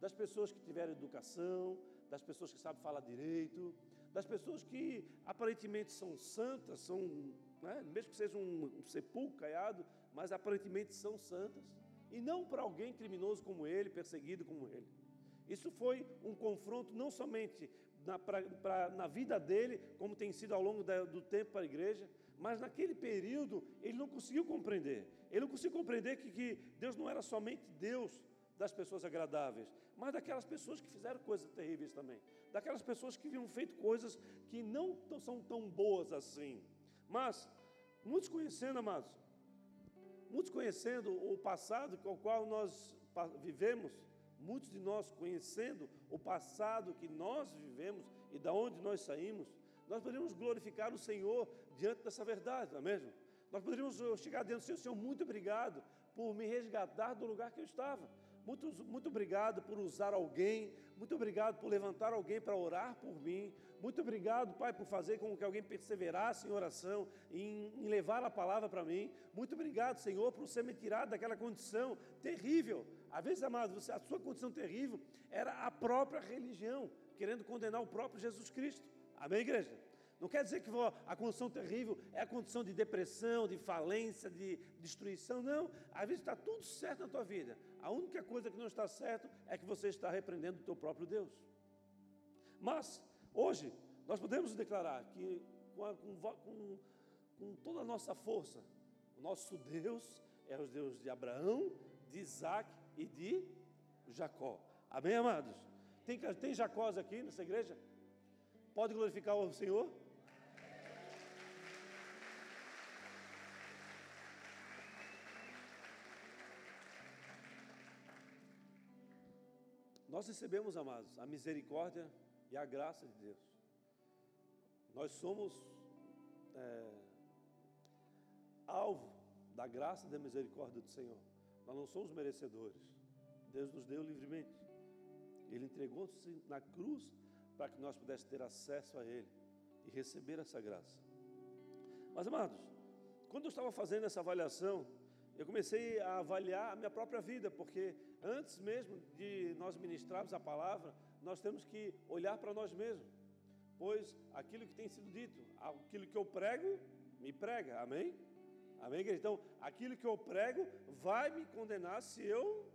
das pessoas que tiveram educação, das pessoas que sabem falar direito, das pessoas que aparentemente são santas, são, né, mesmo que sejam um, um sepulcro caiado, mas aparentemente são santas, e não para alguém criminoso como ele, perseguido como ele. Isso foi um confronto não somente na, pra, pra, na vida dele, como tem sido ao longo da, do tempo para a igreja, mas naquele período ele não conseguiu compreender. Ele não conseguiu compreender que, que Deus não era somente Deus das pessoas agradáveis, mas daquelas pessoas que fizeram coisas terríveis também, daquelas pessoas que haviam feito coisas que não são tão boas assim. Mas, muitos conhecendo, amados, muitos conhecendo o passado com o qual nós vivemos, muitos de nós conhecendo o passado que nós vivemos e da onde nós saímos, nós poderíamos glorificar o Senhor diante dessa verdade, não é mesmo? Nós poderíamos chegar diante do Senhor, Senhor, muito obrigado por me resgatar do lugar que eu estava. Muito, muito obrigado por usar alguém. Muito obrigado por levantar alguém para orar por mim. Muito obrigado, Pai, por fazer com que alguém perseverasse em oração, em, em levar a palavra para mim. Muito obrigado, Senhor, por você me tirar daquela condição terrível. Às vezes, amado, a sua condição terrível era a própria religião, querendo condenar o próprio Jesus Cristo. Amém, igreja? Não quer dizer que a condição terrível é a condição de depressão, de falência, de destruição. Não. Às vezes está tudo certo na tua vida. A única coisa que não está certo é que você está repreendendo o teu próprio Deus. Mas, hoje, nós podemos declarar que com, com, com toda a nossa força, o nosso Deus é o Deus de Abraão, de Isaac e de Jacó. Amém, amados? Tem, tem Jacós aqui nessa igreja? Pode glorificar o Senhor? Nós recebemos, amados, a misericórdia e a graça de Deus. Nós somos é, alvo da graça e da misericórdia do Senhor. Nós não somos merecedores. Deus nos deu livremente. Ele entregou-se na cruz para que nós pudéssemos ter acesso a Ele e receber essa graça. Mas, amados, quando eu estava fazendo essa avaliação, eu comecei a avaliar a minha própria vida, porque antes mesmo de nós ministrarmos a palavra, nós temos que olhar para nós mesmos, pois aquilo que tem sido dito, aquilo que eu prego, me prega, amém? Amém, igreja? Então, aquilo que eu prego vai me condenar se eu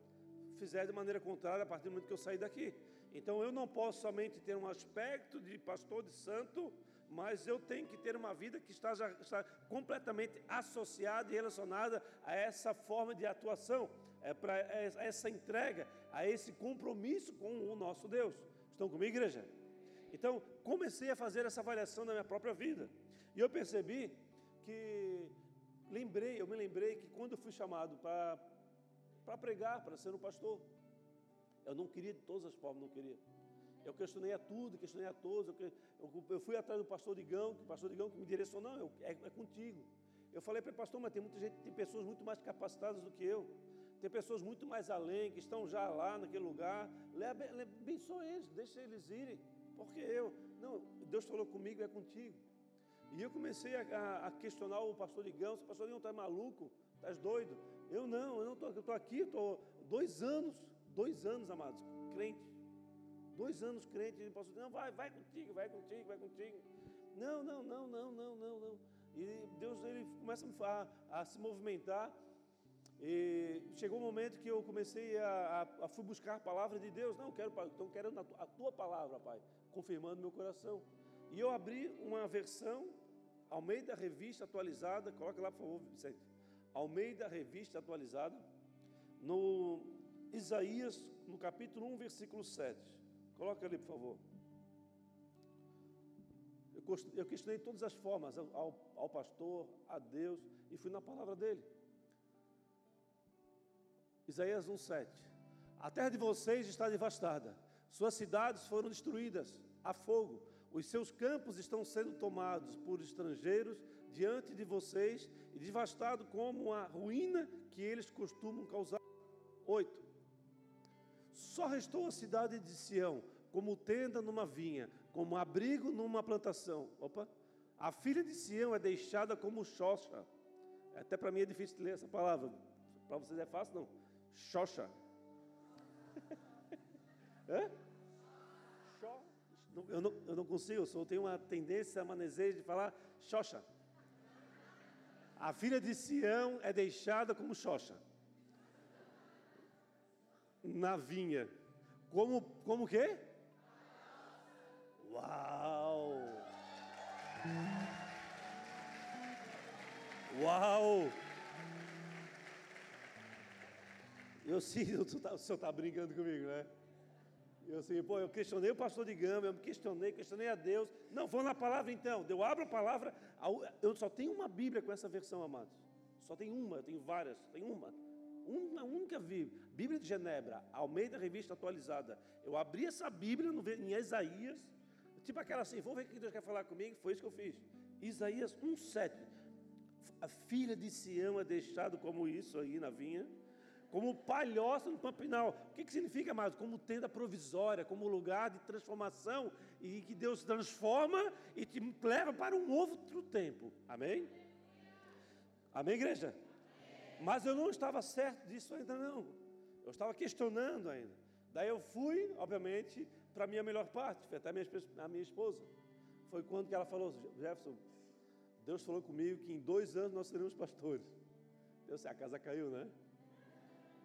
fizer de maneira contrária a partir do momento que eu sair daqui. Então, eu não posso somente ter um aspecto de pastor de santo, mas eu tenho que ter uma vida que está, já, está completamente associada e relacionada a essa forma de atuação, é para é, essa entrega, a esse compromisso com o nosso Deus. Estão comigo, igreja? Então, comecei a fazer essa avaliação da minha própria vida. E eu percebi que lembrei, eu me lembrei que quando eu fui chamado para pregar, para ser um pastor, eu não queria de todas as formas, não queria. Eu questionei a tudo, questionei a todos. Eu, eu, eu fui atrás do pastor Digão, que o pastor Digão que me direcionou, não, é, é contigo. Eu falei para ele, pastor, mas tem muita gente, tem pessoas muito mais capacitadas do que eu. Tem pessoas muito mais além, que estão já lá naquele lugar. Abençoa eles, deixa eles irem. Porque eu, não, Deus falou comigo, é contigo. E eu comecei a, a questionar o pastor Ligão, o pastor Ligão está maluco, estás doido? Eu não, eu não estou, eu estou aqui, estou dois anos, dois anos, amados, crente. Dois anos crente, e o pastor não, vai, vai contigo, vai contigo, vai contigo. Não, não, não, não, não, não, não. E Deus ele começa a, a se movimentar. E chegou um momento que eu comecei a, a, a fui buscar a palavra de Deus. Não, quero, a tua, a tua palavra, Pai, confirmando meu coração. E eu abri uma versão ao meio da revista atualizada, coloca lá por favor, Vicente. Ao meio da revista atualizada, no Isaías, no capítulo 1, versículo 7. Coloca ali, por favor. Eu questionei todas as formas ao, ao pastor, a Deus, e fui na palavra dele. Isaías 1,7 A terra de vocês está devastada, suas cidades foram destruídas a fogo, os seus campos estão sendo tomados por estrangeiros diante de vocês e devastado como a ruína que eles costumam causar. 8. Só restou a cidade de Sião como tenda numa vinha, como abrigo numa plantação. Opa! A filha de Sião é deixada como xoxa. Até para mim é difícil ler essa palavra. Para vocês é fácil, não? Xoxa. Hã? Eu, não, eu não consigo, eu só tenho uma tendência a de falar xoxa. A filha de Sião é deixada como xoxa. Na vinha. Como, como quê? Uau! Uau! Eu sinto, o senhor está brincando comigo, né? Eu assim, pô, eu questionei o pastor de Gama, eu me questionei, questionei a Deus. Não, vamos na palavra então. Eu abro a palavra. Eu só tenho uma Bíblia com essa versão, amados. Só tem uma, eu tenho várias, tem uma. Uma única Bíblia. Bíblia de Genebra, ao meio da revista atualizada. Eu abri essa Bíblia no, em Isaías, tipo aquela assim, vou ver o que Deus quer falar comigo, foi isso que eu fiz. Isaías 1,7. A filha de Sião é deixado como isso aí na vinha como palhoça no pampinal. O que, que significa, mais? Como tenda provisória, como lugar de transformação e que Deus transforma e te leva para um outro tempo. Amém? Amém, igreja? Mas eu não estava certo disso ainda não. Eu estava questionando ainda. Daí eu fui, obviamente, para a minha melhor parte, foi até a minha, a minha esposa. foi quando que ela falou, Jefferson, Deus falou comigo que em dois anos nós seremos pastores. Deus, a casa caiu, né?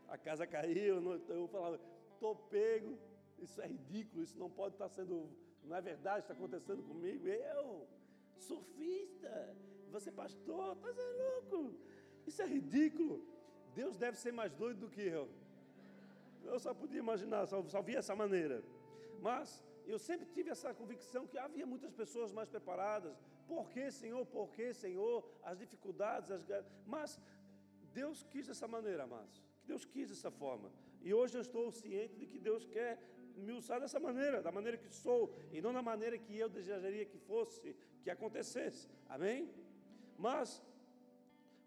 A casa caiu, eu falava, tô pego, isso é ridículo, isso não pode estar sendo, não é verdade, está acontecendo comigo. Eu, surfista, você pastor, tá sendo louco, isso é ridículo. Deus deve ser mais doido do que eu. Eu só podia imaginar, só, só via essa maneira. Mas eu sempre tive essa convicção que havia muitas pessoas mais preparadas. Por que, Senhor? Por que, Senhor? As dificuldades, as... mas Deus quis dessa maneira, amados. Deus quis dessa forma. E hoje eu estou ciente de que Deus quer me usar dessa maneira, da maneira que sou, e não da maneira que eu desejaria que fosse, que acontecesse. Amém? Mas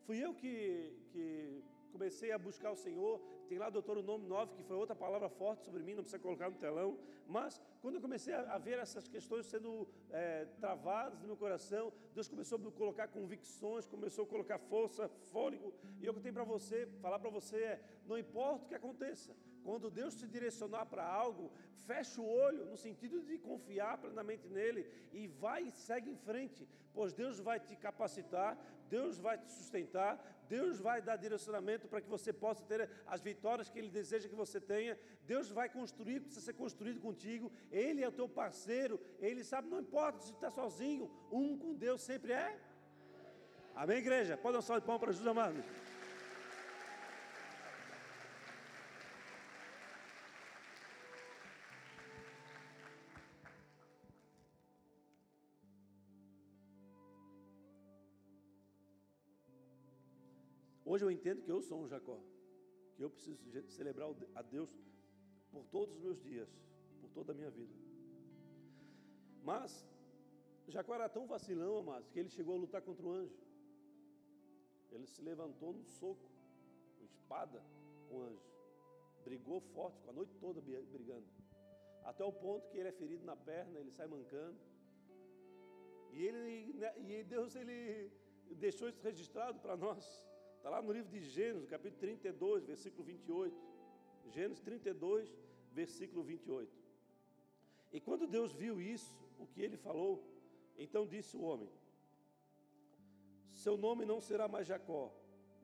fui eu que, que comecei a buscar o Senhor. Tem lá, doutor, o nome 9, que foi outra palavra forte sobre mim, não precisa colocar no telão. Mas quando eu comecei a, ver essas questões sendo é, travadas no meu coração, Deus começou a colocar convicções, começou a colocar força, fôlego. E eu que tenho para você, falar para você é: não importa o que aconteça, quando Deus te direcionar para algo, fecha o olho no sentido de confiar plenamente nele e vai e segue em frente, pois Deus vai te capacitar, Deus vai te sustentar, Deus vai dar direcionamento para que você possa ter as vitórias que Ele deseja que você tenha. Deus vai construir, precisa ser construído contigo. Ele é o teu parceiro, Ele sabe, não importa se está sozinho, um com Deus sempre é. Amém, igreja? Pode dar um salve de pão para Jesus amado. Hoje eu entendo que eu sou um Jacó, que eu preciso celebrar a Deus por todos os meus dias, por toda a minha vida. Mas Jacó era tão vacilão, amados, que ele chegou a lutar contra o anjo. Ele se levantou no soco, com espada, com o anjo. Brigou forte, com a noite toda brigando. Até o ponto que ele é ferido na perna, ele sai mancando. E, ele, né, e Deus ele deixou isso registrado para nós. Está lá no livro de Gênesis, capítulo 32, versículo 28. Gênesis 32, versículo 28. E quando Deus viu isso, o que ele falou, então disse o homem: Seu nome não será mais Jacó,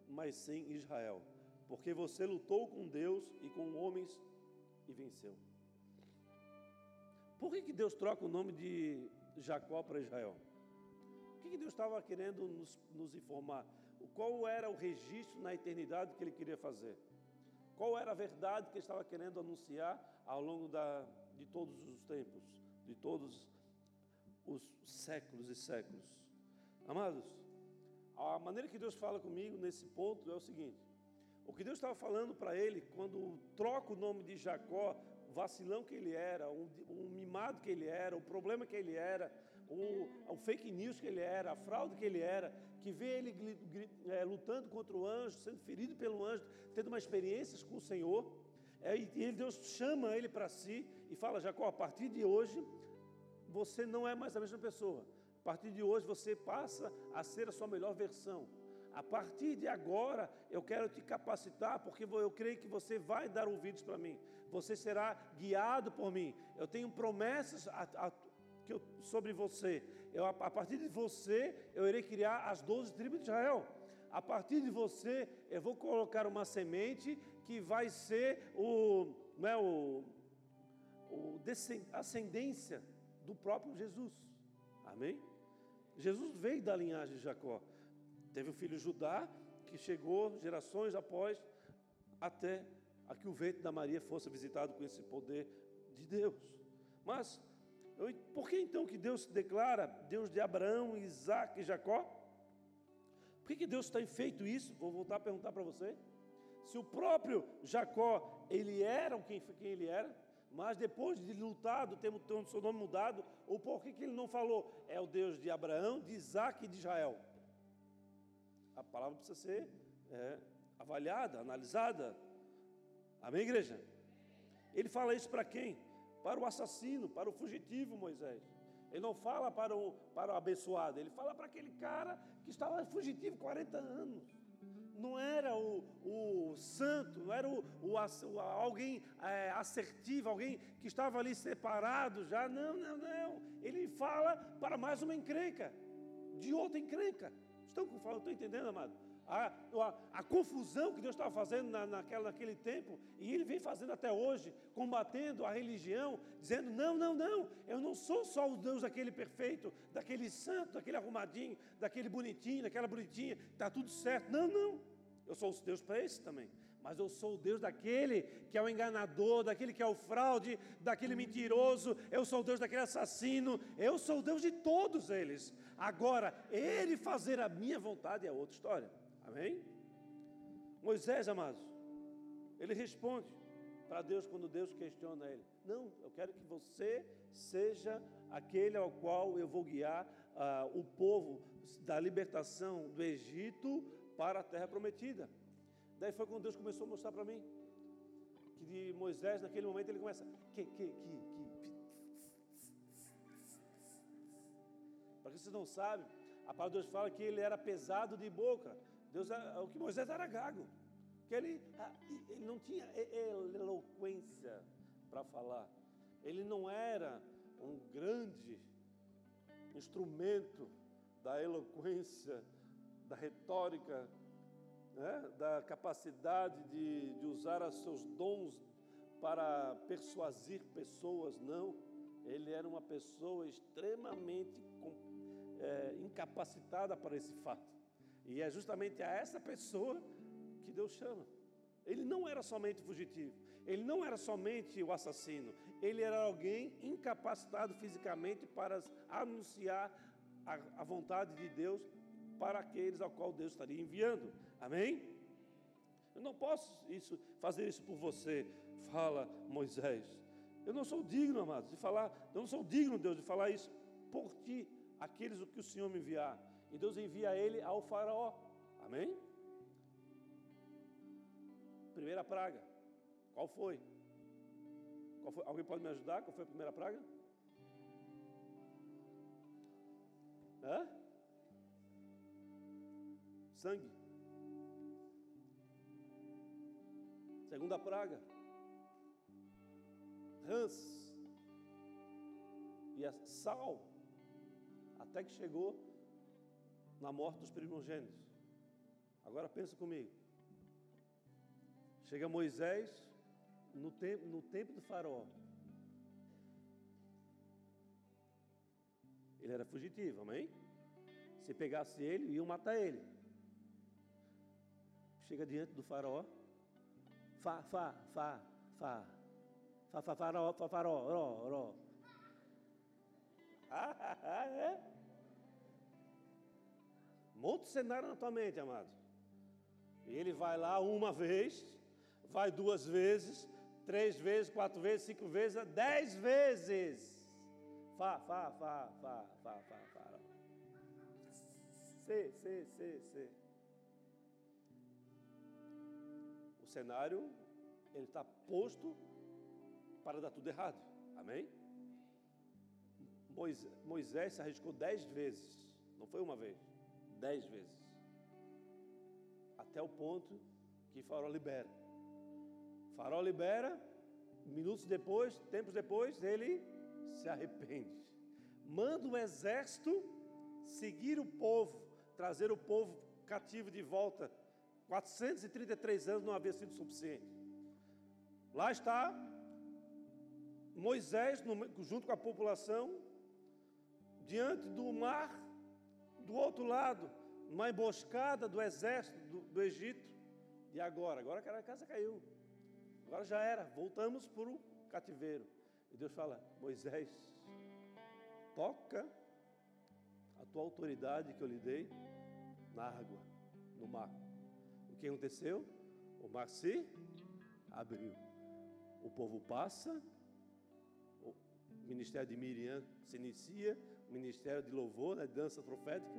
mas sim Israel, porque você lutou com Deus e com homens e venceu. Por que, que Deus troca o nome de Jacó para Israel? O que, que Deus estava querendo nos, nos informar? Qual era o registro na eternidade que ele queria fazer, qual era a verdade que ele estava querendo anunciar ao longo da, de todos os tempos, de todos os séculos e séculos. Amados, a maneira que Deus fala comigo nesse ponto é o seguinte: o que Deus estava falando para ele, quando troca o nome de Jacó, vacilão que ele era, um, um mimado que ele era, o problema que ele era, o, o fake news que ele era, a fraude que ele era, que vê ele é, lutando contra o anjo, sendo ferido pelo anjo, tendo uma experiência com o Senhor. É, e ele, Deus chama ele para si e fala: Jacó, a partir de hoje, você não é mais a mesma pessoa. A partir de hoje, você passa a ser a sua melhor versão. A partir de agora, eu quero te capacitar, porque eu creio que você vai dar ouvidos para mim. Você será guiado por mim. Eu tenho promessas a, a, que eu, sobre você. Eu, a partir de você, eu irei criar as doze tribos de Israel. A partir de você, eu vou colocar uma semente que vai ser o, não é, o, o ascendência do próprio Jesus. Amém? Jesus veio da linhagem de Jacó. Teve o filho Judá, que chegou gerações após, até a que o ventre da Maria fosse visitado com esse poder de Deus. Mas por que então que Deus se declara Deus de Abraão, Isaac e Jacó? Por que, que Deus tem feito isso? Vou voltar a perguntar para você. Se o próprio Jacó, ele era quem, quem ele era, mas depois de lutado, ter o seu nome mudado, ou por que, que ele não falou? É o Deus de Abraão, de Isaac e de Israel. A palavra precisa ser é, avaliada, analisada. Amém, igreja? Ele fala isso para quem? Para o assassino, para o fugitivo Moisés. Ele não fala para o, para o abençoado, ele fala para aquele cara que estava fugitivo 40 anos. não era o, o santo, não era o, o, o alguém é, assertivo, alguém que estava ali separado já. Não, não, não. Ele fala para mais uma encrenca, de outra encrenca. Estão, estou entendendo, amado? A, a, a, confusão que Deus estava fazendo na, naquela, naquele tempo, e Ele vem fazendo até hoje, combatendo a religião, dizendo: não, não, não, eu não sou só o Deus daquele perfeito, daquele santo, daquele arrumadinho, daquele bonitinho, daquela bonitinha, está tudo certo. Não, não, eu sou o Deus para esse também. Mas eu sou o Deus daquele que é o enganador, daquele que é o fraude, daquele mentiroso, eu sou o Deus daquele assassino, eu sou o Deus de todos eles. Agora, ele fazer a minha vontade é outra história. Amém? Moisés, amados, ele responde para Deus quando Deus questiona ele: Não, eu quero que você seja aquele ao qual eu vou guiar uh, o povo da libertação do Egito para a terra prometida. Daí foi quando Deus começou a mostrar para mim que Moisés, naquele momento, ele começa: que, que, que, que. Para que vocês não sabem, a palavra de Deus fala que ele era pesado de boca. Deus, o que Moisés era gago, que ele, ah, ele não tinha eloquência para falar, ele não era um grande instrumento da eloquência, da retórica, né, da capacidade de, de usar os seus dons para persuadir pessoas, não. Ele era uma pessoa extremamente é, incapacitada para esse fato. E é justamente a essa pessoa que Deus chama. Ele não era somente fugitivo, ele não era somente o assassino, ele era alguém incapacitado fisicamente para anunciar a, a vontade de Deus para aqueles ao qual Deus estaria enviando. Amém? Eu não posso isso, fazer isso por você, fala Moisés. Eu não sou digno, amados, de falar, eu não sou digno, Deus, de falar isso por ti, aqueles que o Senhor me enviar. E Deus envia ele ao faraó. Amém? Primeira praga. Qual foi? Qual foi? Alguém pode me ajudar? Qual foi a primeira praga? Hã? Sangue. Segunda praga. Rãs. E a sal. Até que chegou na morte dos primogênitos. Agora pensa comigo. Chega Moisés no tempo, no tempo do faraó. Ele era fugitivo, amém? Se pegasse ele, iam matar ele. Chega diante do faraó. Fá, fá, fá, fá. Fá, fá, faraó, fá, faraó, ró, ró. Ah, é? Monta o cenário na tua mente, amado. Ele vai lá uma vez, vai duas vezes, três vezes, quatro vezes, cinco vezes, dez vezes. Fá, fá, fá, fá, fá, fá, fá. C, C, C, C. O cenário, ele está posto para dar tudo errado. Amém? Moisés se arriscou dez vezes, não foi uma vez dez vezes. Até o ponto que Farol libera. Farol libera, minutos depois, tempos depois, ele se arrepende. Manda o exército seguir o povo, trazer o povo cativo de volta. 433 anos não havia sido suficiente. Lá está Moisés, junto com a população, diante do mar do outro lado, uma emboscada do exército do, do Egito. E agora? Agora a casa caiu. Agora já era. Voltamos para o cativeiro. E Deus fala: Moisés, toca a tua autoridade que eu lhe dei na água, no mar. O que aconteceu? O mar se abriu. O povo passa, o ministério de Miriam se inicia, ministério de louvor, né, dança profética.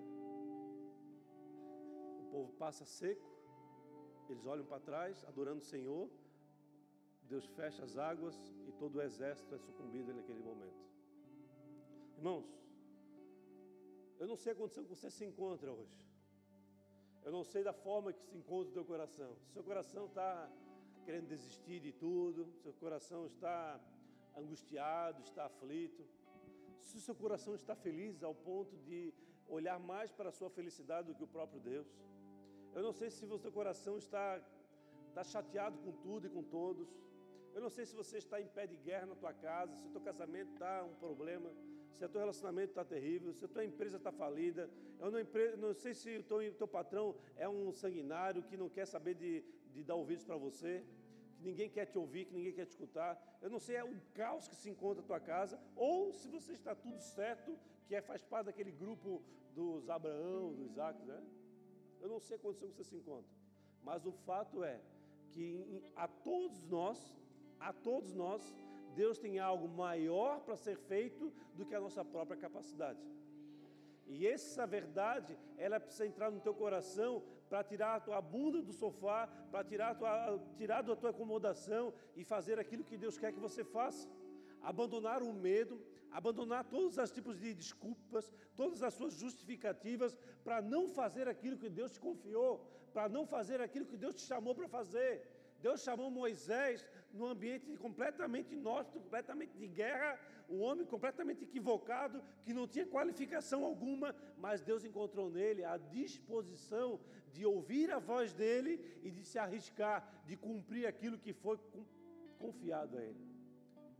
O povo passa seco, eles olham para trás, adorando o Senhor. Deus fecha as águas e todo o exército é sucumbido naquele momento. Irmãos, eu não sei a condição que você se encontra hoje. Eu não sei da forma que se encontra o teu coração. Se seu coração está querendo desistir de tudo, seu coração está angustiado, está aflito, se o seu coração está feliz ao ponto de olhar mais para a sua felicidade do que o próprio Deus. Eu não sei se o seu coração está, está chateado com tudo e com todos. Eu não sei se você está em pé de guerra na tua casa, se o teu casamento está um problema, se o teu relacionamento está terrível, se a tua empresa está falida. Eu não, não, sei se o teu, teu patrão é um sanguinário que não quer saber de, de dar ouvidos para você ninguém quer te ouvir, que ninguém quer te escutar. Eu não sei é o caos que se encontra na tua casa, ou se você está tudo certo, que é, faz parte daquele grupo dos Abraão, dos Isaac, né? Eu não sei a condição que você se encontra. Mas o fato é que a todos nós, a todos nós, Deus tem algo maior para ser feito do que a nossa própria capacidade. E essa verdade, ela precisa entrar no teu coração para tirar a tua bunda do sofá, para tirar, tua, tirar da tua acomodação e fazer aquilo que Deus quer que você faça. Abandonar o medo, abandonar todos os tipos de desculpas, todas as suas justificativas para não fazer aquilo que Deus te confiou, para não fazer aquilo que Deus te chamou para fazer. Deus chamou Moisés num ambiente completamente inóspito, completamente de guerra, um homem completamente equivocado, que não tinha qualificação alguma, mas Deus encontrou nele a disposição de ouvir a voz dele e de se arriscar, de cumprir aquilo que foi confiado a ele.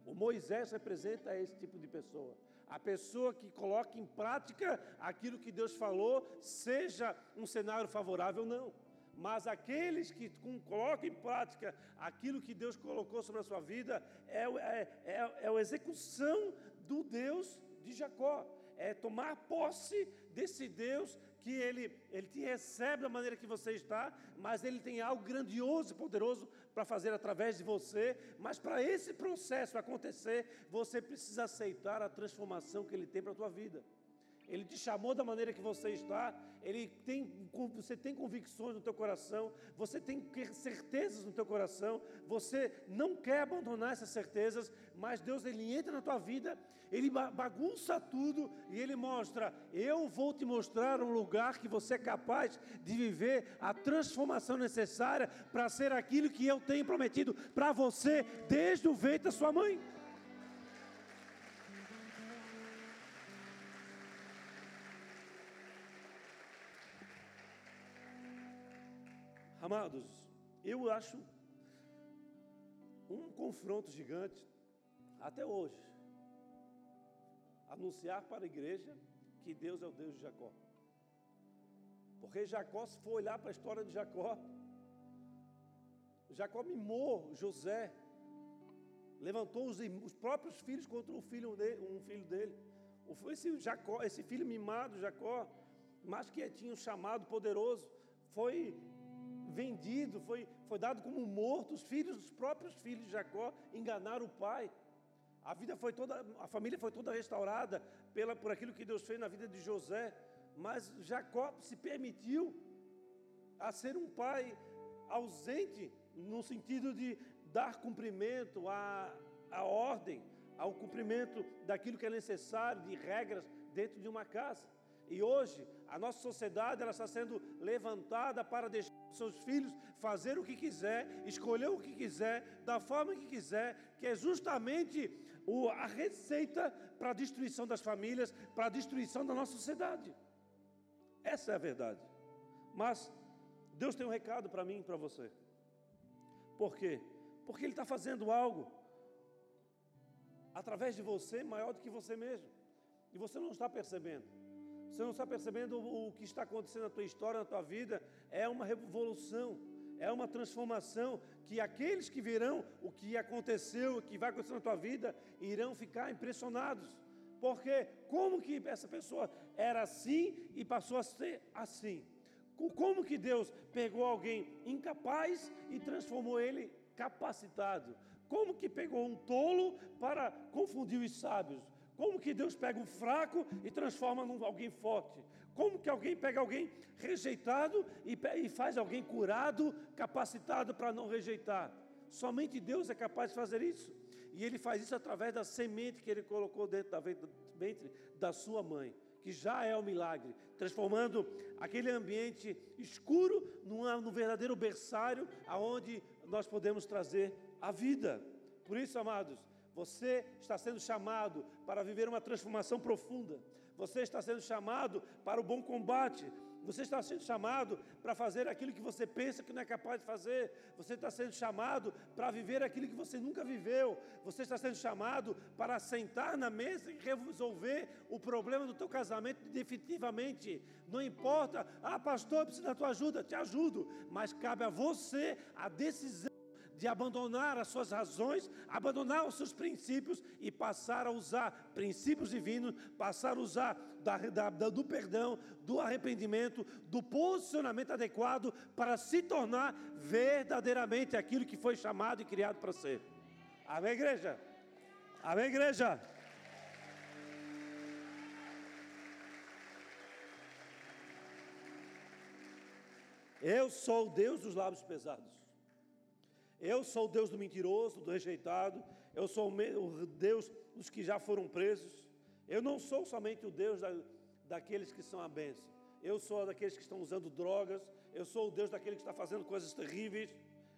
O Moisés representa esse tipo de pessoa. A pessoa que coloca em prática aquilo que Deus falou, seja um cenário favorável ou não. Mas aqueles que colocam em prática aquilo que Deus colocou sobre a sua vida é, é, é, é a execução do Deus de Jacó. É tomar posse desse Deus que ele, ele te recebe da maneira que você está, mas ele tem algo grandioso e poderoso para fazer através de você. Mas para esse processo acontecer, você precisa aceitar a transformação que ele tem para a tua vida. Ele te chamou da maneira que você está, ele tem, você tem convicções no teu coração, você tem certezas no teu coração, você não quer abandonar essas certezas, mas Deus ele entra na tua vida, ele bagunça tudo e ele mostra: eu vou te mostrar um lugar que você é capaz de viver a transformação necessária para ser aquilo que eu tenho prometido para você desde o ventre da sua mãe. Amados, eu acho um confronto gigante até hoje. Anunciar para a igreja que Deus é o Deus de Jacó. Porque Jacó, se for olhar para a história de Jacó, Jacó mimou José, levantou os, os próprios filhos contra um filho dele. Um filho dele. Esse, Jacó, esse filho mimado, Jacó, mais quietinho, chamado, poderoso, foi vendido, foi, foi dado como morto. Os filhos, os próprios filhos de Jacó, enganaram o pai. A vida foi toda, a família foi toda restaurada pela, por aquilo que Deus fez na vida de José. Mas Jacó se permitiu a ser um pai ausente, no sentido de dar cumprimento à, à ordem, ao cumprimento daquilo que é necessário, de regras dentro de uma casa. E hoje, a nossa sociedade ela está sendo levantada para deixar seus filhos fazer o que quiser, escolher o que quiser, da forma que quiser, que é justamente a receita para a destruição das famílias, para a destruição da nossa sociedade. Essa é a verdade. Mas Deus tem um recado para mim e para você. Por quê? Porque Ele está fazendo algo através de você maior do que você mesmo. E você não está percebendo. Você não está percebendo o que está acontecendo na tua história, na tua vida? É uma revolução, é uma transformação que aqueles que verão o que aconteceu, o que vai acontecer na tua vida, irão ficar impressionados. Porque como que essa pessoa era assim e passou a ser assim? Como que Deus pegou alguém incapaz e transformou ele capacitado? Como que pegou um tolo para confundir os sábios? Como que Deus pega um fraco e transforma em alguém forte? Como que alguém pega alguém rejeitado e, faz alguém curado, capacitado para não rejeitar? Somente Deus é capaz de fazer isso. E Ele faz isso através da semente que Ele colocou dentro da ventre da sua mãe, que já é o milagre, transformando aquele ambiente escuro num verdadeiro berçário aonde nós podemos trazer a vida. Por isso, amados, você está sendo chamado para viver uma transformação profunda. Você está sendo chamado para o bom combate. Você está sendo chamado para fazer aquilo que você pensa que não é capaz de fazer. Você está sendo chamado para viver aquilo que você nunca viveu. Você está sendo chamado para sentar na mesa e resolver o problema do teu casamento definitivamente. Não importa, ah, pastor, eu preciso da tua ajuda, te ajudo. Mas cabe a você a decisão de abandonar as suas razões, abandonar os seus princípios e passar a usar princípios divinos, passar a usar da, da, do perdão, do arrependimento, do posicionamento adequado para se tornar verdadeiramente aquilo que foi chamado e criado para ser. Amém, igreja? Amém, igreja? Eu sou o Deus dos lábios pesados. Eu sou o Deus do mentiroso, do rejeitado. Eu sou o Deus dos que já foram presos. Eu não sou somente o Deus da, daqueles que são a bênção. Eu sou daqueles que estão usando drogas. Eu sou o Deus daquele que está fazendo coisas terríveis.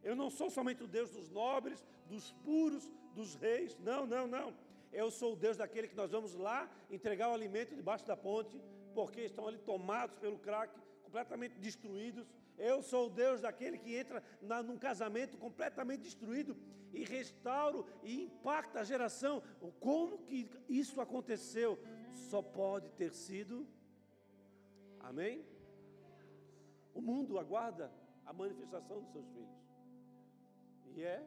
Eu não sou somente o Deus dos nobres, dos puros, dos reis. Não, não, não. Eu sou o Deus daquele que nós vamos lá entregar o alimento debaixo da ponte, porque estão ali tomados pelo crack, completamente destruídos. Eu sou o Deus daquele que entra na, num casamento completamente destruído e restauro e impacta a geração. Como que isso aconteceu? Só pode ter sido. Amém? O mundo aguarda a manifestação dos seus filhos. E é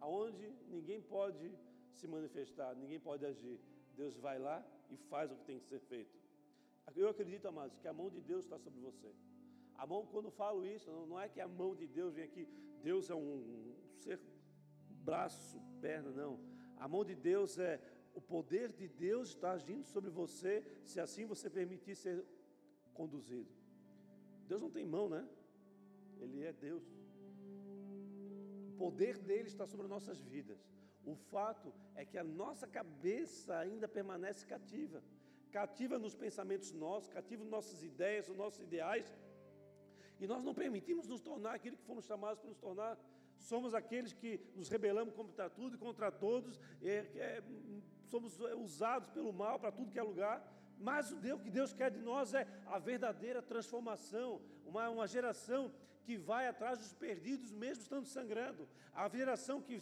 aonde ninguém pode se manifestar, ninguém pode agir. Deus vai lá e faz o que tem que ser feito. Eu acredito, amados, que a mão de Deus está sobre você. A mão, quando falo isso, não é que a mão de Deus vem aqui, Deus é um ser, braço, perna, não. A mão de Deus é o poder de Deus está agindo sobre você, se assim você permitir ser conduzido. Deus não tem mão, né? Ele é Deus. O poder dele está sobre nossas vidas. O fato é que a nossa cabeça ainda permanece cativa cativa nos pensamentos nossos, cativa nas nossas ideias, nos nossos ideais, e nós não permitimos nos tornar aquilo que fomos chamados para nos tornar. Somos aqueles que nos rebelamos contra tudo e contra todos, é, é, somos usados pelo mal para tudo que é lugar. Mas o Deus que Deus quer de nós é a verdadeira transformação, uma, uma geração que vai atrás dos perdidos, mesmo estando sangrando, a geração que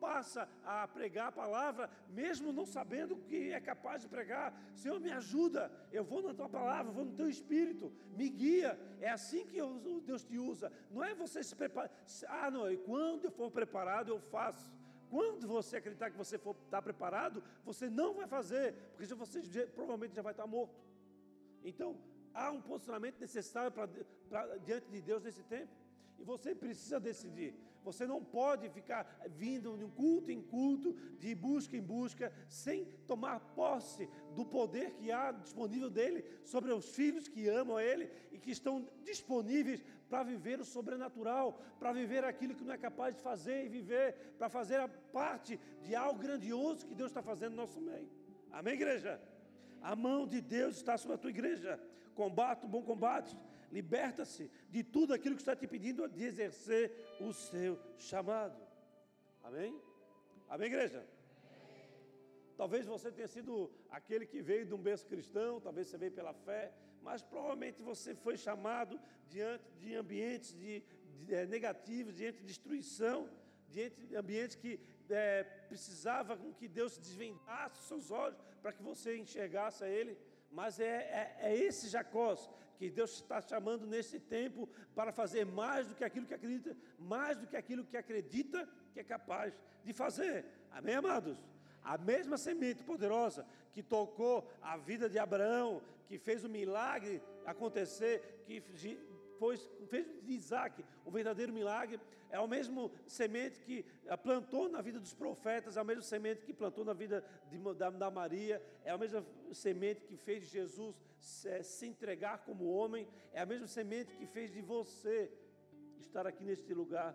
passa a pregar a palavra, mesmo não sabendo que é capaz de pregar. Senhor, me ajuda, eu vou na tua palavra, vou no teu espírito, me guia. É assim que eu, Deus te usa. Não é você se preparar. Ah, não, e quando eu for preparado, eu faço. Quando você acreditar que você for estar preparado, você não vai fazer, porque você provavelmente já vai estar morto. Então, há um posicionamento necessário para, para diante de Deus nesse tempo. E você precisa decidir. Você não pode ficar vindo de um culto em culto, de busca em busca, sem tomar posse do poder que há disponível dele sobre os filhos que amam a ele e que estão disponíveis para viver o sobrenatural, para viver aquilo que não é capaz de fazer e viver, para fazer a parte de algo grandioso que Deus está fazendo no nosso meio. Amém, igreja? A mão de Deus está sobre a tua igreja. Combate o bom combate Liberta-se de tudo aquilo que está te pedindo de exercer o seu chamado. Amém? Amém, igreja? Talvez você tenha sido aquele que veio de um berço cristão, talvez você veio pela fé, mas provavelmente você foi chamado diante de ambientes de, de, é, negativos, diante de destruição, diante de ambientes que é, precisava que Deus desvendasse seus olhos para que você enxergasse a Ele. Mas é, é, é esse Jacós que Deus está chamando nesse tempo para fazer mais do que aquilo que acredita, mais do que aquilo que acredita que é capaz de fazer. Amém, amados? A mesma semente poderosa que tocou a vida de Abraão, que fez o milagre acontecer, que fez, fez de Isaac um verdadeiro milagre, é o mesmo semente que eh, plantou na vida dos profetas, é o mesmo semente que plantou na vida de, da, da, Maria, é a mesma semente que fez Jesus se, eh, se entregar como homem, é a mesma semente que fez de você estar aqui neste lugar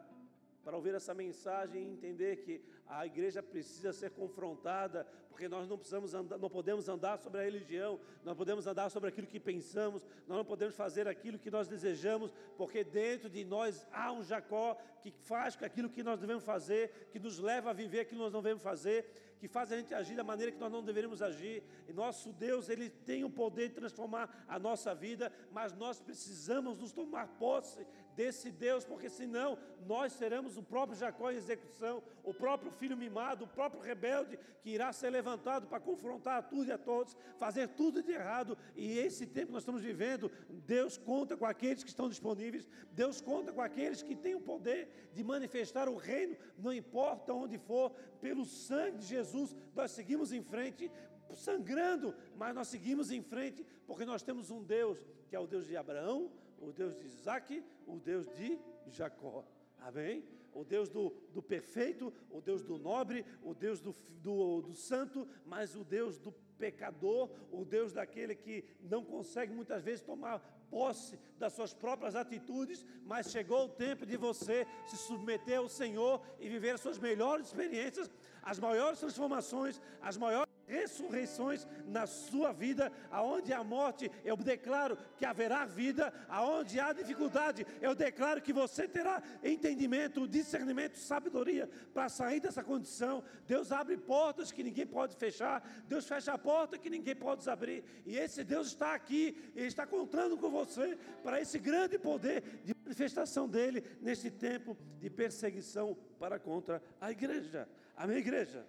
para ouvir essa mensagem e entender que a igreja precisa ser confrontada porque nós não precisamos andar, não podemos andar sobre a religião, não podemos andar sobre aquilo que pensamos, nós não podemos fazer aquilo que nós desejamos, porque dentro de nós há um Jacó que faz aquilo que nós devemos fazer, que nos leva a viver aquilo que nós não devemos fazer, que faz a gente agir da maneira que nós não deveríamos agir. E nosso Deus, ele tem o poder de transformar a nossa vida, mas nós precisamos nos tomar posse desse Deus, porque senão nós seremos o próprio Jacó em execução, o próprio filho mimado, o próprio rebelde que irá ser levantado para confrontar a tudo e a todos, fazer tudo de errado. E esse tempo que nós estamos vivendo, Deus conta com aqueles que estão disponíveis, Deus conta com aqueles que têm o poder de manifestar o reino, não importa onde for, pelo sangue de Jesus, nós seguimos em frente, sangrando, mas nós seguimos em frente, porque nós temos um Deus que é o Deus de Abraão, o Deus de Isaac, o Deus de Jacó. Amém? O Deus do, do perfeito, o Deus do nobre, o Deus do, do, do santo, mas o Deus do pecador, o Deus daquele que não consegue muitas vezes tomar posse das suas próprias atitudes, mas chegou o tempo de você se submeter ao Senhor e viver as suas melhores experiências, as maiores transformações, as maiores ressurreições na sua vida, aonde há morte, eu declaro que haverá vida, aonde há dificuldade, eu declaro que você terá entendimento, discernimento, sabedoria para sair dessa condição. Deus abre portas que ninguém pode fechar, Deus fecha a porta que ninguém pode abrir, e esse Deus está aqui, Ele está contando com você para esse grande poder de manifestação dele nesse tempo de perseguição para contra a igreja. Amém, igreja?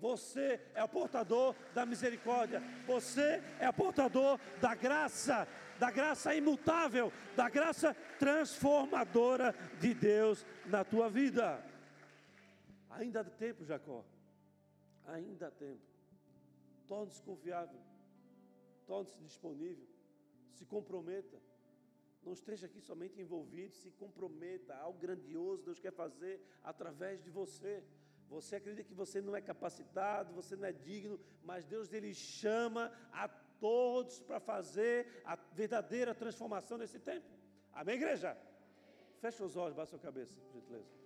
Você é o portador da misericórdia. Você é o portador da graça, da graça imutável, da graça transformadora de Deus na tua vida. Ainda há tempo, Jacó. Ainda há tempo. Torne-se confiável. Torne-se disponível. Se comprometa. Não esteja aqui somente envolvido, se comprometa. Algo grandioso Deus quer fazer através de você. Você acredita que você não é capacitado, você não é digno, mas Deus ele chama a todos para fazer a verdadeira transformação nesse tempo. Amém, igreja? Fecha os olhos, baixa a sua cabeça, por gentileza.